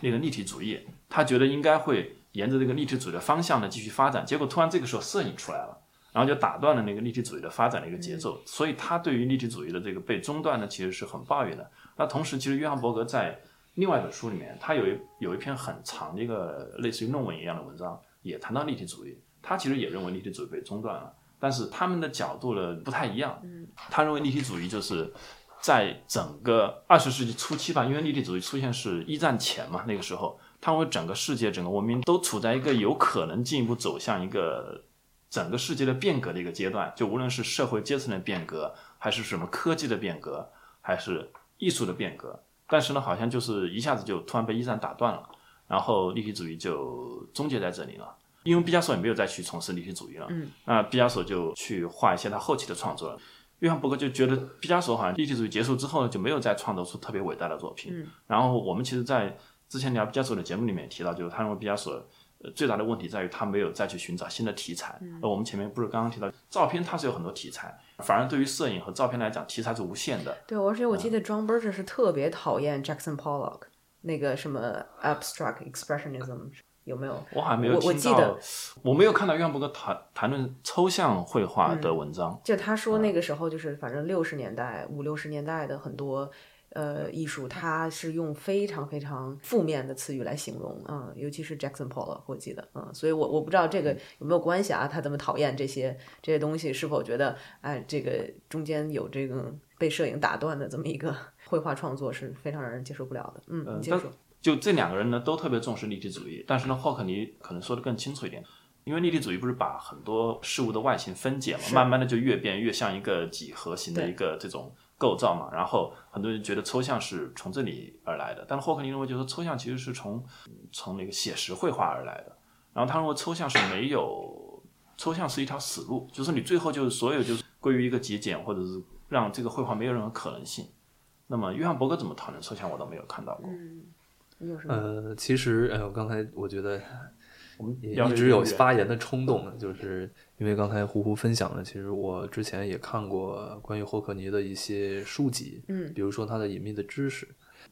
那个立体主义，他觉得应该会沿着这个立体主义的方向呢继续发展。结果突然这个时候摄影出来了，然后就打断了那个立体主义的发展的一个节奏。所以他对于立体主义的这个被中断呢，其实是很抱怨的。那同时，其实约翰伯格在另外一本书里面，他有一有一篇很长的一个类似于论文一样的文章，也谈到立体主义。他其实也认为立体主义被中断了，但是他们的角度呢不太一样。嗯，他认为立体主义就是在整个二十世纪初期吧，因为立体主义出现是一战前嘛，那个时候，他认为整个世界、整个文明都处在一个有可能进一步走向一个整个世界的变革的一个阶段，就无论是社会阶层的变革，还是什么科技的变革，还是艺术的变革。但是呢，好像就是一下子就突然被一战打断了，然后立体主义就终结在这里了。因为毕加索也没有再去从事立体主义了，嗯，那毕加索就去画一些他后期的创作了。约翰伯格就觉得毕加索好像立体主义结束之后呢，就没有再创作出特别伟大的作品。然后我们其实，在之前聊毕加索的节目里面提到，就是他认为毕加索。最大的问题在于他没有再去寻找新的题材。那我们前面不是刚刚提到，照片它是有很多题材，反而对于摄影和照片来讲，题材是无限的。对，而且我记得 John Berger 是特别讨厌 Jackson Pollock 那个什么 Abstract Expressionism，有没有？我好像没有我记得我没有看到约翰伯格谈谈论抽象绘画的文章。就他说那个时候就是反正六十年代五六十年代的很多。呃，艺术它是用非常非常负面的词语来形容，嗯，尤其是 Jackson Pollock，我记得，嗯，所以我我不知道这个有没有关系啊？他这么讨厌这些这些东西，是否觉得哎，这个中间有这个被摄影打断的这么一个 绘画创作是非常让人接受不了的？嗯，你接受。就这两个人呢，都特别重视立体主义，但是呢，霍克尼可能说的更清楚一点，因为立体主义不是把很多事物的外形分解嘛，慢慢的就越变越像一个几何形的一个这种。构造嘛，然后很多人觉得抽象是从这里而来的，但是霍克尼认为，就是抽象其实是从从那个写实绘画而来的。然后他认为抽象是没有，抽象是一条死路，就是你最后就是所有就是归于一个极简，或者是让这个绘画没有任何可能性。那么约翰伯格怎么讨论抽象，我倒没有看到过。嗯，呃，其实呃，刚才我觉得。也一直有发言的冲动，就是因为刚才胡胡分享的，其实我之前也看过关于霍克尼的一些书籍，嗯，比如说他的隐秘的知识。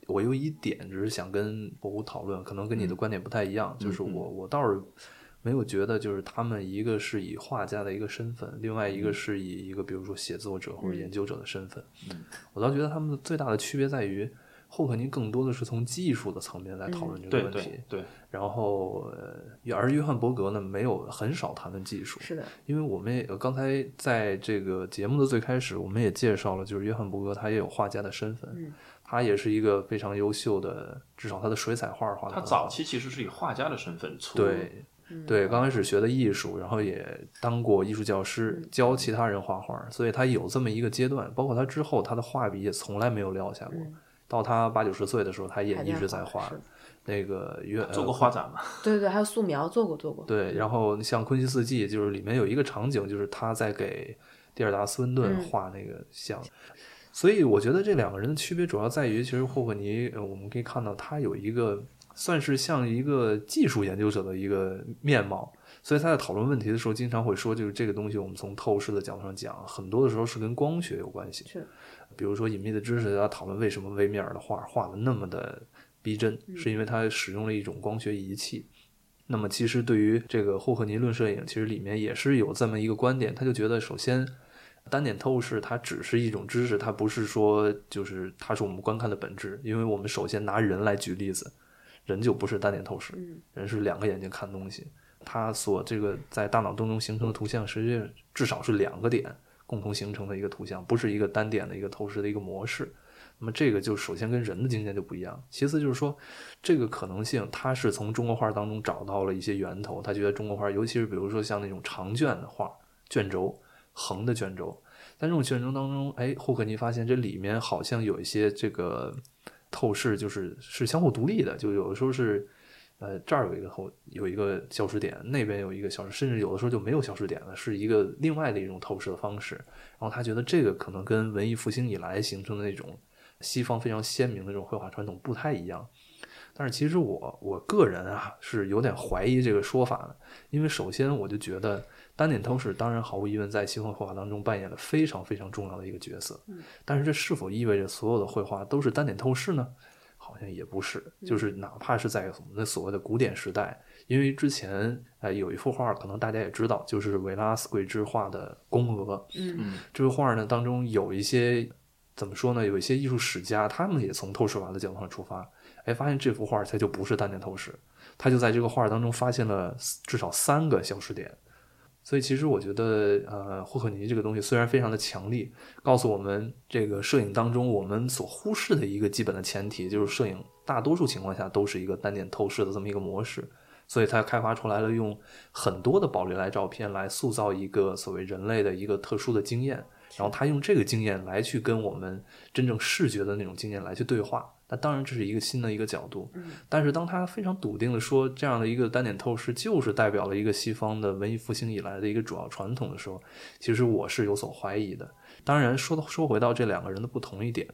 我有一点只是想跟胡胡讨论，可能跟你的观点不太一样，就是我我倒是没有觉得，就是他们一个是以画家的一个身份，另外一个是以一个比如说写作者或者研究者的身份，嗯，我倒觉得他们最大的区别在于。霍克尼更多的是从技术的层面来讨论这个问题，对。然后，而约翰伯格呢，没有很少谈论技术。是的，因为我们也刚才在这个节目的最开始，我们也介绍了，就是约翰伯格他也有画家的身份，他也是一个非常优秀的，至少他的水彩画画。他早期其实是以画家的身份出。对，对，刚开始学的艺术，然后也当过艺术教师，教其他人画画，所以他有这么一个阶段。包括他之后，他的画笔也从来没有撂下过。到他八九十岁的时候，他也一直在画。那个约做过画展嘛？对对对，还有素描做过做过。对，然后像《昆西四季》，就是里面有一个场景，就是他在给蒂尔达斯温顿画那个像。所以我觉得这两个人的区别主要在于，其实霍克尼，我们可以看到他有一个算是像一个技术研究者的一个面貌。所以他在讨论问题的时候，经常会说，就是这个东西，我们从透视的角度上讲，很多的时候是跟光学有关系。是。比如说，隐秘的知识要讨论为什么维米尔的画画的那么的逼真，是因为他使用了一种光学仪器。那么，其实对于这个霍克尼论摄影，其实里面也是有这么一个观点，他就觉得，首先，单点透视它只是一种知识，它不是说就是它是我们观看的本质。因为我们首先拿人来举例子，人就不是单点透视，人是两个眼睛看东西，他所这个在大脑当中形成的图像，实际上至少是两个点共同形成的一个图像，不是一个单点的一个透视的一个模式。那么这个就首先跟人的经验就不一样，其次就是说，这个可能性他是从中国画当中找到了一些源头，他觉得中国画，尤其是比如说像那种长卷的画，卷轴，横的卷轴，在这种卷轴当中，哎，霍克尼发现这里面好像有一些这个透视，就是是相互独立的，就有的时候是，呃，这儿有一个后有一个消失点，那边有一个消失，甚至有的时候就没有消失点了，是一个另外的一种透视的方式。然后他觉得这个可能跟文艺复兴以来形成的那种。西方非常鲜明的这种绘画传统不太一样，但是其实我我个人啊是有点怀疑这个说法的，因为首先我就觉得单点透视当然毫无疑问在西方绘画当中扮演了非常非常重要的一个角色，但是这是否意味着所有的绘画都是单点透视呢？也不是，就是哪怕是在我们的所谓的古典时代，因为之前呃有一幅画可能大家也知道，就是维拉斯贵之画的宫娥，嗯，这幅画呢当中有一些。怎么说呢？有一些艺术史家，他们也从透视法的角度上出发，哎，发现这幅画它就不是单点透视，他就在这个画当中发现了至少三个消失点。所以其实我觉得，呃，霍克尼这个东西虽然非常的强力，告诉我们这个摄影当中我们所忽视的一个基本的前提，就是摄影大多数情况下都是一个单点透视的这么一个模式。所以他开发出来了用很多的宝丽来照片来塑造一个所谓人类的一个特殊的经验。然后他用这个经验来去跟我们真正视觉的那种经验来去对话，那当然这是一个新的一个角度。但是当他非常笃定的说这样的一个单点透视就是代表了一个西方的文艺复兴以来的一个主要传统的时候，其实我是有所怀疑的。当然说说回到这两个人的不同一点。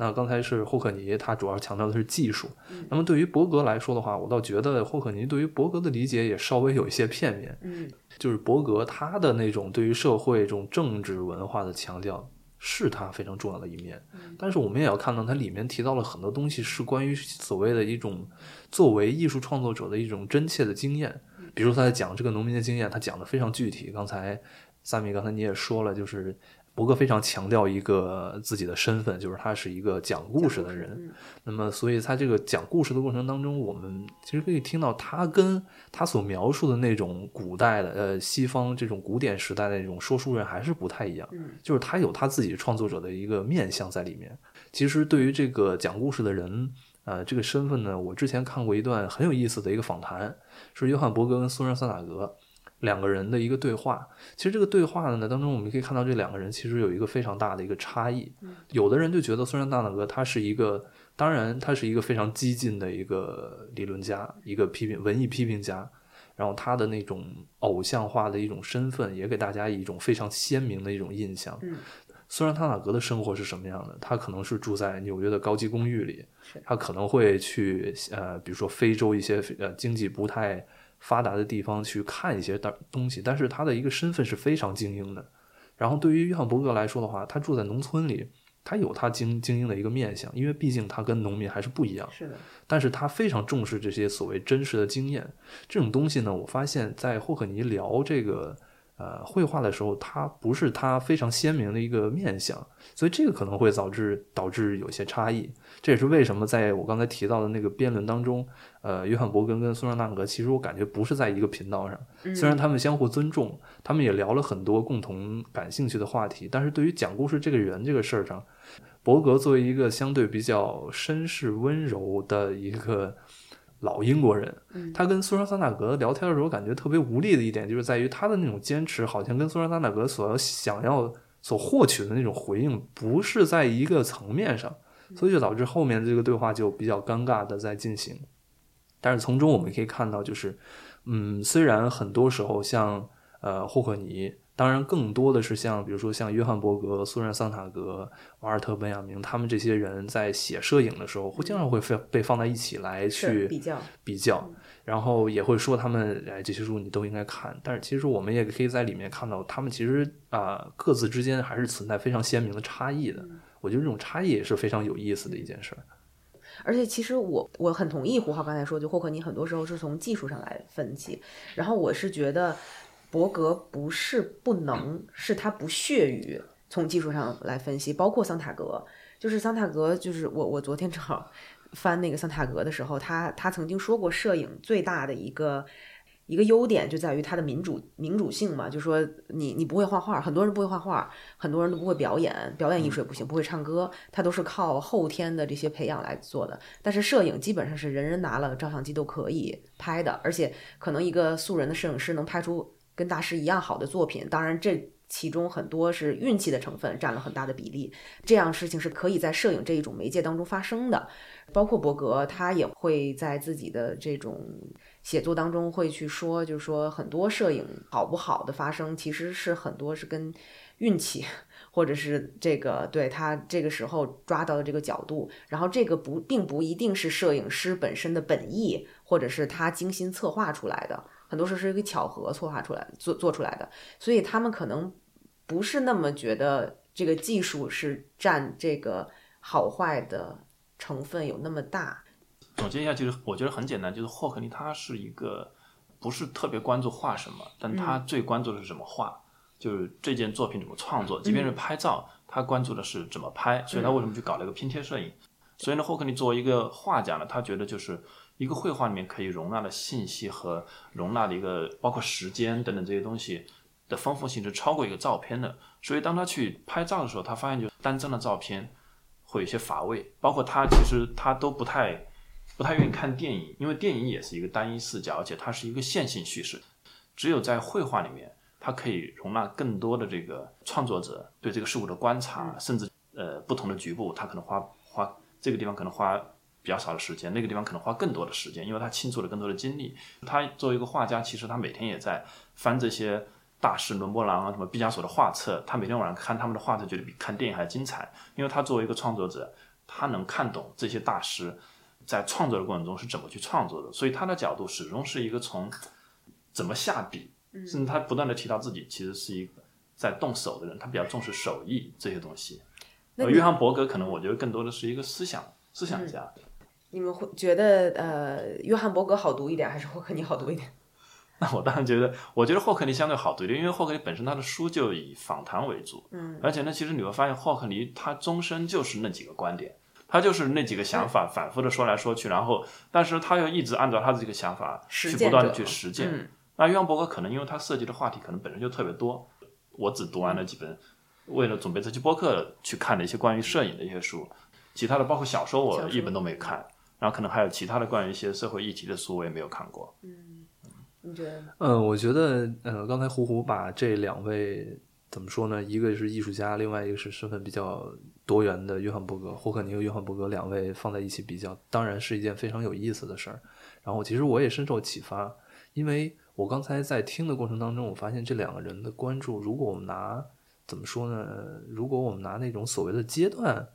那刚才是霍克尼，他主要强调的是技术。那么对于伯格来说的话，我倒觉得霍克尼对于伯格的理解也稍微有一些片面。嗯，就是伯格他的那种对于社会这种政治文化的强调，是他非常重要的一面。但是我们也要看到，它里面提到了很多东西，是关于所谓的一种作为艺术创作者的一种真切的经验。比如他在讲这个农民的经验，他讲的非常具体。刚才萨米，刚才你也说了，就是。伯格非常强调一个自己的身份，就是他是一个讲故事的人。那么，所以他这个讲故事的过程当中，我们其实可以听到他跟他所描述的那种古代的呃西方这种古典时代的那种说书人还是不太一样。就是他有他自己创作者的一个面相在里面。其实对于这个讲故事的人，呃，这个身份呢，我之前看过一段很有意思的一个访谈，是约翰伯格跟苏珊桑塔格。两个人的一个对话，其实这个对话呢当中，我们可以看到这两个人其实有一个非常大的一个差异。有的人就觉得孙山大大哥他是一个，当然他是一个非常激进的一个理论家，一个批评文艺批评家，然后他的那种偶像化的一种身份，也给大家一种非常鲜明的一种印象。虽然他大哥的生活是什么样的，他可能是住在纽约的高级公寓里，他可能会去呃，比如说非洲一些呃经济不太。发达的地方去看一些东东西，但是他的一个身份是非常精英的。然后对于约翰伯格来说的话，他住在农村里，他有他精精英的一个面相，因为毕竟他跟农民还是不一样。是的。但是他非常重视这些所谓真实的经验，这种东西呢，我发现，在霍克尼聊这个。呃，绘画的时候，它不是它非常鲜明的一个面相，所以这个可能会导致导致有些差异。这也是为什么在我刚才提到的那个辩论当中，呃，约翰伯格跟苏珊纳格，其实我感觉不是在一个频道上。虽然他们相互尊重，他们也聊了很多共同感兴趣的话题，但是对于讲故事这个人这个事儿上，伯格作为一个相对比较绅士温柔的一个。老英国人，他跟苏珊桑塔格聊天的时候，感觉特别无力的一点，就是在于他的那种坚持，好像跟苏珊桑塔格所想要所获取的那种回应不是在一个层面上，所以就导致后面这个对话就比较尴尬的在进行。但是从中我们可以看到，就是，嗯，虽然很多时候像呃霍克尼。当然，更多的是像，比如说像约翰伯格、苏珊桑塔格、瓦尔特本雅明他们这些人在写摄影的时候，会经常会被被放在一起来去比较比较，然后也会说他们哎这些书你都应该看。但是其实我们也可以在里面看到，他们其实啊各自之间还是存在非常鲜明的差异的。我觉得这种差异也是非常有意思的一件事儿。而且其实我我很同意胡浩刚才说，就霍克尼很多时候是从技术上来分析，然后我是觉得伯格不是不能，是他不屑于从技术上来分析，包括桑塔格，就是桑塔格，就是我我昨天正好翻那个桑塔格的时候，他他曾经说过，摄影最大的一个。一个优点就在于它的民主民主性嘛，就说你你不会画画，很多人不会画画，很多人都不会表演，表演艺术也不行，不会唱歌，他都是靠后天的这些培养来做的。但是摄影基本上是人人拿了照相机都可以拍的，而且可能一个素人的摄影师能拍出跟大师一样好的作品，当然这其中很多是运气的成分占了很大的比例。这样事情是可以在摄影这一种媒介当中发生的，包括伯格他也会在自己的这种。写作当中会去说，就是说很多摄影好不好的发生，其实是很多是跟运气，或者是这个对他这个时候抓到的这个角度，然后这个不并不一定是摄影师本身的本意，或者是他精心策划出来的，很多时候是一个巧合策划出来做做出来的，所以他们可能不是那么觉得这个技术是占这个好坏的成分有那么大。总结一下，就是我觉得很简单，就是霍克尼他是一个不是特别关注画什么，但他最关注的是怎么画，就是这件作品怎么创作。即便是拍照，他关注的是怎么拍，所以他为什么去搞了一个拼贴摄影？所以呢，霍克尼作为一个画家呢，他觉得就是一个绘画里面可以容纳的信息和容纳的一个包括时间等等这些东西的丰富性是超过一个照片的。所以当他去拍照的时候，他发现就单张的照片会有些乏味，包括他其实他都不太。不太愿意看电影，因为电影也是一个单一视角，而且它是一个线性叙事。只有在绘画里面，它可以容纳更多的这个创作者对这个事物的观察，甚至呃不同的局部，他可能花花这个地方可能花比较少的时间，那个地方可能花更多的时间，因为他倾注了更多的精力。他作为一个画家，其实他每天也在翻这些大师伦勃朗啊、什么毕加索的画册，他每天晚上看他们的画册，觉得比看电影还精彩，因为他作为一个创作者，他能看懂这些大师。在创作的过程中是怎么去创作的？所以他的角度始终是一个从怎么下笔，甚至他不断的提到自己其实是一个在动手的人，他比较重视手艺这些东西。而约翰伯格可能我觉得更多的是一个思想思想家。你们会觉得呃，约翰伯格好读一点，还是霍克尼好读一点？那我当然觉得，我觉得霍克尼相对好读一点，因为霍克尼本身他的书就以访谈为主，嗯，而且呢，其实你会发现霍克尼他终身就是那几个观点。他就是那几个想法反复的说来说去，然后，但是他又一直按照他的这个想法去不断的去实践。那约翰伯格可能因为他涉及的话题可能本身就特别多，我只读完了几本，为了准备这期播客去看的一些关于摄影的一些书，其他的包括小说我一本都没看，然后可能还有其他的关于一些社会议题的书我也没有看过。嗯，你觉得？嗯，我觉得，呃，刚才胡胡把这两位怎么说呢？一个是艺术家，另外一个是身份比较。多元的约翰伯格、霍克尼和约翰伯格两位放在一起比较，当然是一件非常有意思的事儿。然后，其实我也深受启发，因为我刚才在听的过程当中，我发现这两个人的关注，如果我们拿怎么说呢？如果我们拿那种所谓的阶段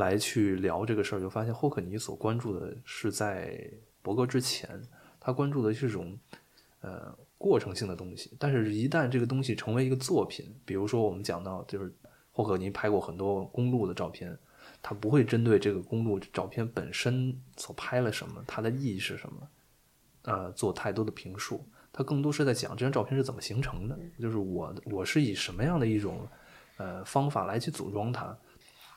来去聊这个事儿，就发现霍克尼所关注的是在伯格之前，他关注的是一种呃过程性的东西。但是，一旦这个东西成为一个作品，比如说我们讲到就是。霍克尼拍过很多公路的照片，他不会针对这个公路照片本身所拍了什么，它的意义是什么，呃，做太多的评述。他更多是在讲这张照片是怎么形成的，就是我我是以什么样的一种呃方法来去组装它。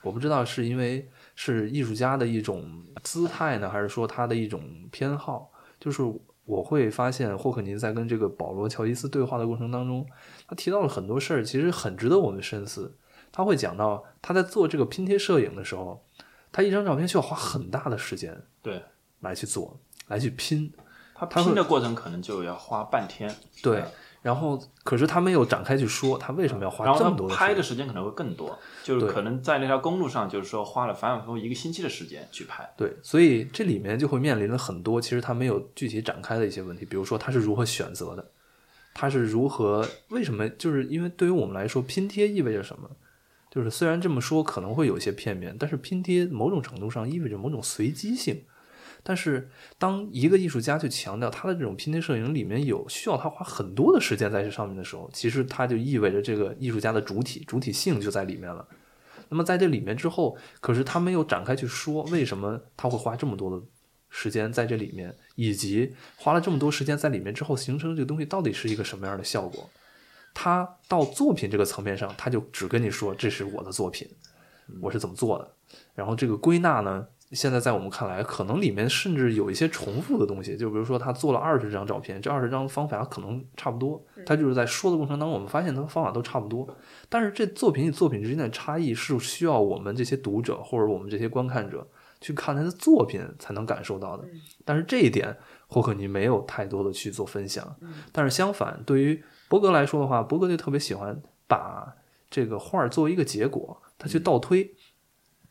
我不知道是因为是艺术家的一种姿态呢，还是说他的一种偏好。就是我会发现霍克尼在跟这个保罗乔伊斯对话的过程当中，他提到了很多事儿，其实很值得我们深思。他会讲到他在做这个拼贴摄影的时候，他一张照片需要花很大的时间，对，来去做，来去拼。他拼的过程可能就要花半天。对，然后可是他没有展开去说他为什么要花这么多的拍的时间可能会更多，就是可能在那条公路上，就是说花了反反复复一个星期的时间去拍。对，所以这里面就会面临了很多其实他没有具体展开的一些问题，比如说他是如何选择的，他是如何为什么？就是因为对于我们来说，拼贴意味着什么？就是虽然这么说可能会有些片面，但是拼贴某种程度上意味着某种随机性。但是当一个艺术家去强调他的这种拼贴摄影里面有需要他花很多的时间在这上面的时候，其实他就意味着这个艺术家的主体主体性就在里面了。那么在这里面之后，可是他没有展开去说为什么他会花这么多的时间在这里面，以及花了这么多时间在里面之后形成的这个东西到底是一个什么样的效果。他到作品这个层面上，他就只跟你说这是我的作品，我是怎么做的。然后这个归纳呢，现在在我们看来，可能里面甚至有一些重复的东西。就比如说他做了二十张照片，这二十张方法可能差不多。他就是在说的过程当中，我们发现他的方法都差不多。但是这作品与作品之间的差异是需要我们这些读者或者我们这些观看者去看他的作品才能感受到的。但是这一点霍克尼没有太多的去做分享。但是相反，对于伯格来说的话，伯格就特别喜欢把这个画作为一个结果，他去倒推。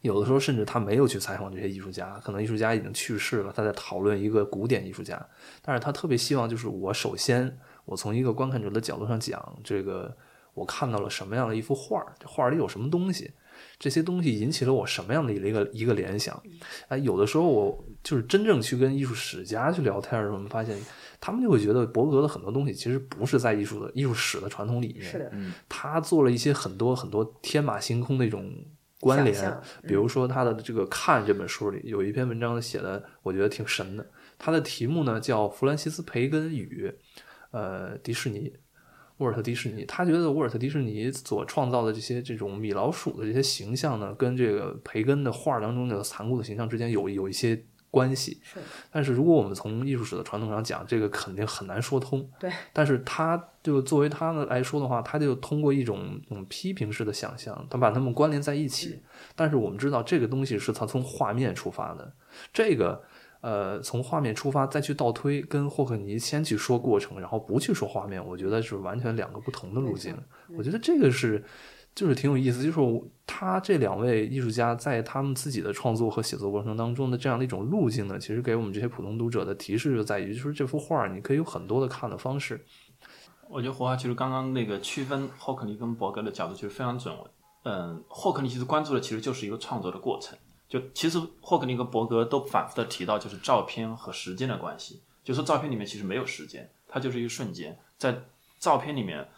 有的时候甚至他没有去采访这些艺术家，可能艺术家已经去世了，他在讨论一个古典艺术家。但是他特别希望，就是我首先我从一个观看者的角度上讲，这个我看到了什么样的一幅画儿，这画儿里有什么东西，这些东西引起了我什么样的一个一个联想。哎，有的时候我就是真正去跟艺术史家去聊天的时候，我们发现。他们就会觉得伯格的很多东西其实不是在艺术的艺术史的传统里面，是的，他做了一些很多很多天马行空的一种关联，比如说他的这个《看》这本书里有一篇文章写的，我觉得挺神的。它的题目呢叫《弗兰西斯·培根与呃迪士尼》，沃尔特·迪士尼。他觉得沃尔特·迪士尼所创造的这些这种米老鼠的这些形象呢，跟这个培根的画当中的残酷的形象之间有有一些。关系是，但是如果我们从艺术史的传统上讲，这个肯定很难说通。对，但是他就作为他们来说的话，他就通过一种嗯批评式的想象，他把他们关联在一起。但是我们知道，这个东西是他从画面出发的，这个呃从画面出发再去倒推，跟霍克尼先去说过程，然后不去说画面，我觉得是完全两个不同的路径。我觉得这个是。就是挺有意思，就是他这两位艺术家在他们自己的创作和写作过程当中的这样的一种路径呢，其实给我们这些普通读者的提示就在于，就是这幅画你可以有很多的看的方式。我觉得胡华其实刚刚那个区分霍克尼跟伯格的角度其实非常准。嗯，霍克尼其实关注的其实就是一个创作的过程。就其实霍克尼跟伯格都反复的提到，就是照片和时间的关系。就说照片里面其实没有时间，它就是一个瞬间，在照片里面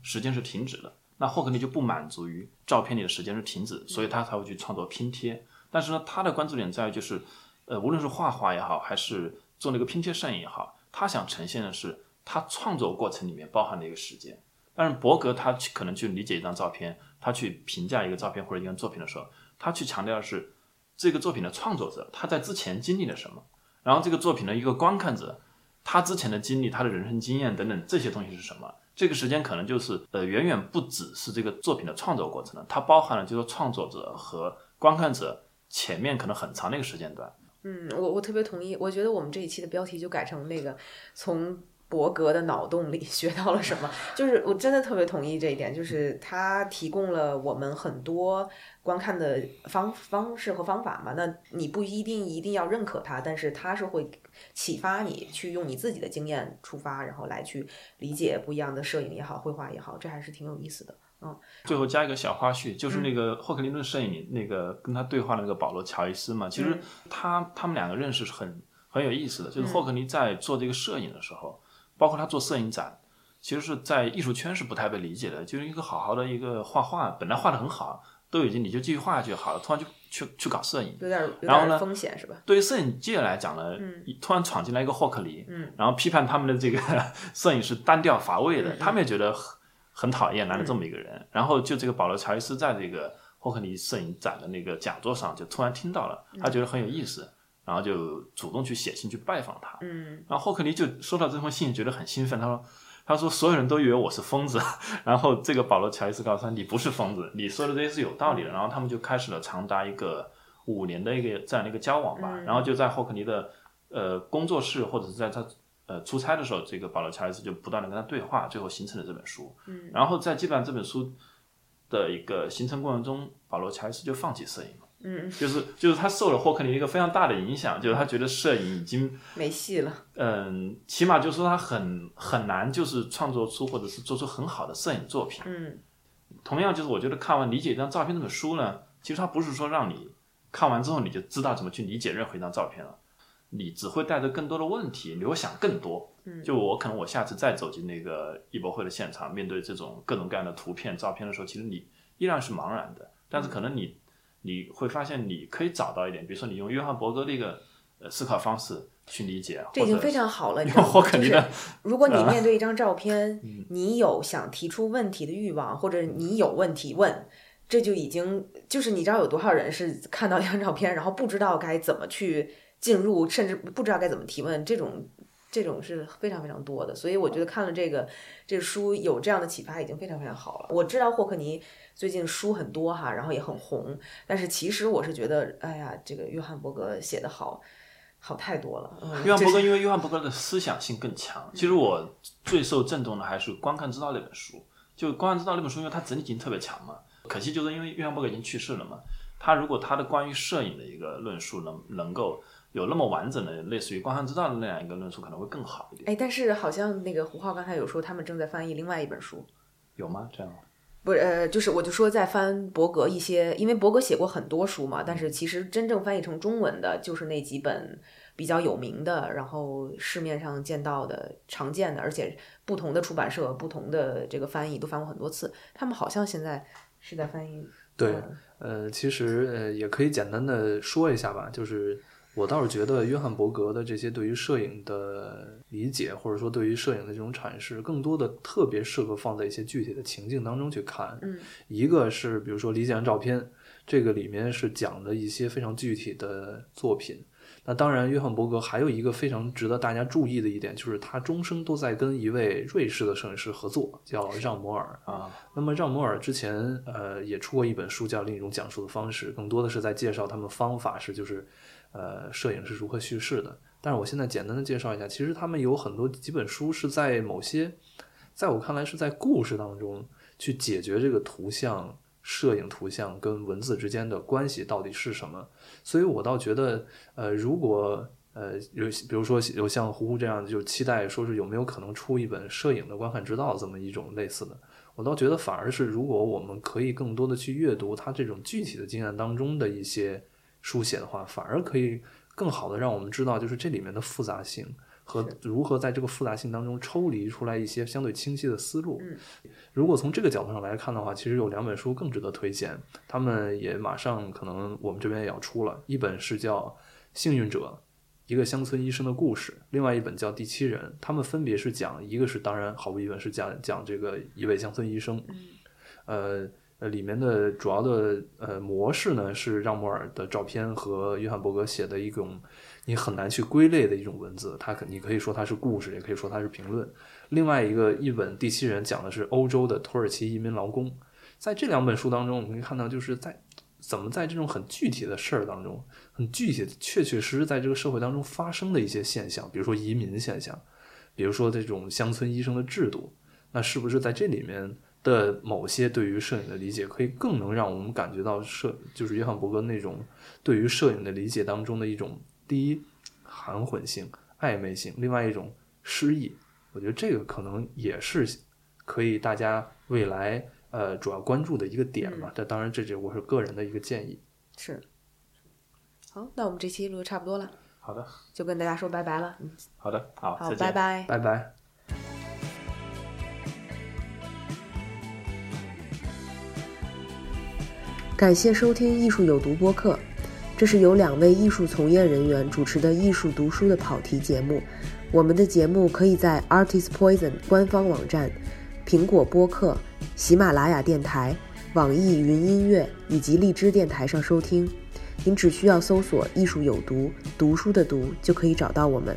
时间是停止的。那霍克尼就不满足于照片里的时间是停止，所以他才会去创作拼贴。但是呢，他的关注点在于就是，呃，无论是画画也好，还是做那个拼贴摄影也好，他想呈现的是他创作过程里面包含的一个时间。但是伯格他去可能去理解一张照片，他去评价一个照片或者一个作品的时候，他去强调的是这个作品的创作者他在之前经历了什么，然后这个作品的一个观看者他之前的经历、他的人生经验等等这些东西是什么。这个时间可能就是呃，远远不只是这个作品的创作过程了，它包含了就是创作者和观看者前面可能很长的一个时间段。嗯，我我特别同意，我觉得我们这一期的标题就改成那个从。伯格的脑洞里 学到了什么？就是我真的特别同意这一点，就是他提供了我们很多观看的方方式和方法嘛。那你不一定一定要认可他，但是他是会启发你去用你自己的经验出发，然后来去理解不一样的摄影也好，绘画也好，这还是挺有意思的。嗯，最后加一个小花絮，就是那个霍克尼顿摄影那个跟他对话的那个保罗乔伊斯嘛，其实他他们两个认识是很很有意思的，就是霍克尼在做这个摄影的时候。包括他做摄影展，其实是在艺术圈是不太被理解的。就是一个好好的一个画画，本来画的很好，都已经你就继续画下去好了，突然就去去搞摄影，有点然后呢风险是吧？对于摄影界来讲呢，突然闯进来一个霍克尼，然后批判他们的这个 摄影是单调乏味的，他们也觉得很很讨厌来了这么一个人。然后就这个保罗乔伊斯在这个霍克尼摄影展的那个讲座上就突然听到了，他觉得很有意思。然后就主动去写信去拜访他，嗯，然后霍克尼就收到这封信，觉得很兴奋。他说：“他说所有人都以为我是疯子，然后这个保罗乔伊斯告诉他，你不是疯子，你说的这些是有道理的。”然后他们就开始了长达一个五年的一个这样的一个交往吧。然后就在霍克尼的呃工作室或者是在他呃出差的时候，这个保罗乔伊斯就不断的跟他对话，最后形成了这本书。嗯，然后在基本上这本书的一个形成过程中，保罗乔伊斯就放弃摄影了。嗯，就是就是他受了霍克尼一个非常大的影响，就是他觉得摄影已经没戏了。嗯，起码就是说他很很难就是创作出或者是做出很好的摄影作品。嗯，同样就是我觉得看完《理解一张照片》这本书呢，其实它不是说让你看完之后你就知道怎么去理解任何一张照片了，你只会带着更多的问题，你会想更多。嗯，就我可能我下次再走进那个艺博会的现场，面对这种各种各样的图片照片的时候，其实你依然是茫然的。但是可能你你会发现你可以找到一点，比如说你用约翰伯格的一个呃思考方式去理解，这已经非常好了。你知用道吗？就是霍肯尼的如果你呃面对一张照片，你有想提出问题的欲望，或者你有问题问，这就已经就是你知道有多少人是看到一张照片，然后不知道该怎么去进入，甚至不知道该怎么提问，这种这种是非常非常多的。所以我觉得看了这个这个书有这样的启发，已经非常非常好了。我知道霍克尼最近书很多哈，然后也很红，但是其实我是觉得，哎呀，这个约翰伯格写的好。好太多了，嗯，约翰伯格，因为约翰伯格的思想性更强。其实我最受震动的还是《观看之道》那本书。就《观看之道》那本书，因为它整体性特别强嘛。可惜就是因为约翰伯格已经去世了嘛。他如果他的关于摄影的一个论述能能够有那么完整的，类似于《观看之道》的那样一个论述，可能会更好一点。哎，但是好像那个胡浩刚才有说，他们正在翻译另外一本书，有吗？这样？不是，呃，就是我就说在翻伯格一些，因为伯格写过很多书嘛，但是其实真正翻译成中文的，就是那几本比较有名的，然后市面上见到的、常见的，而且不同的出版社、不同的这个翻译都翻过很多次。他们好像现在是在翻译，对嗯呃，其实呃也可以简单的说一下吧，就是我倒是觉得约翰伯格的这些对于摄影的理解，或者说对于摄影的这种阐释，更多的特别适合放在一些具体的情境当中去看。嗯，一个是比如说理想照片，这个里面是讲的一些非常具体的作品。那当然，约翰伯格还有一个非常值得大家注意的一点，就是他终生都在跟一位瑞士的摄影师合作，叫让摩尔。啊，那么让摩尔之前呃也出过一本书叫《另一种讲述的方式》，更多的是在介绍他们方法是就是呃摄影是如何叙事的。但是我现在简单的介绍一下，其实他们有很多几本书是在某些，在我看来是在故事当中去解决这个图像、摄影图像跟文字之间的关系到底是什么。所以我倒觉得，呃，如果呃有比如说有像胡胡这样就期待说是有没有可能出一本摄影的观看之道这么一种类似的，我倒觉得反而是如果我们可以更多的去阅读他这种具体的经验当中的一些书写的话，反而可以更好的让我们知道就是这里面的复杂性。和如何在这个复杂性当中抽离出来一些相对清晰的思路。嗯，如果从这个角度上来看的话，其实有两本书更值得推荐，他们也马上可能我们这边也要出了。一本是叫《幸运者：一个乡村医生的故事》，另外一本叫《第七人》。他们分别是讲，一个是当然毫无疑问是讲讲这个一位乡村医生，呃。里面的主要的呃模式呢是让摩尔的照片和约翰伯格写的一种你很难去归类的一种文字，它可你可以说它是故事，也可以说它是评论。另外一个一本《第七人》讲的是欧洲的土耳其移民劳工，在这两本书当中，我们可以看到就是在怎么在这种很具体的事儿当中，很具体确确实实在这个社会当中发生的一些现象，比如说移民现象，比如说这种乡村医生的制度，那是不是在这里面？的某些对于摄影的理解，可以更能让我们感觉到摄，就是约翰伯格那种对于摄影的理解当中的一种第一含混性、暧昧性，另外一种诗意。我觉得这个可能也是可以大家未来呃主要关注的一个点吧。但、当然这只我是个人的一个建议。是。好，那我们这期录的差不多了，好的，就跟大家说拜拜了。嗯，好的，好，好，拜拜。拜拜。感谢收听《艺术有毒》播客，这是由两位艺术从业人员主持的艺术读书的跑题节目。我们的节目可以在 Artist Poison 官方网站、苹果播客、喜马拉雅电台、网易云音乐以及荔枝电台上收听。您只需要搜索“艺术有毒”，读书的“读”就可以找到我们。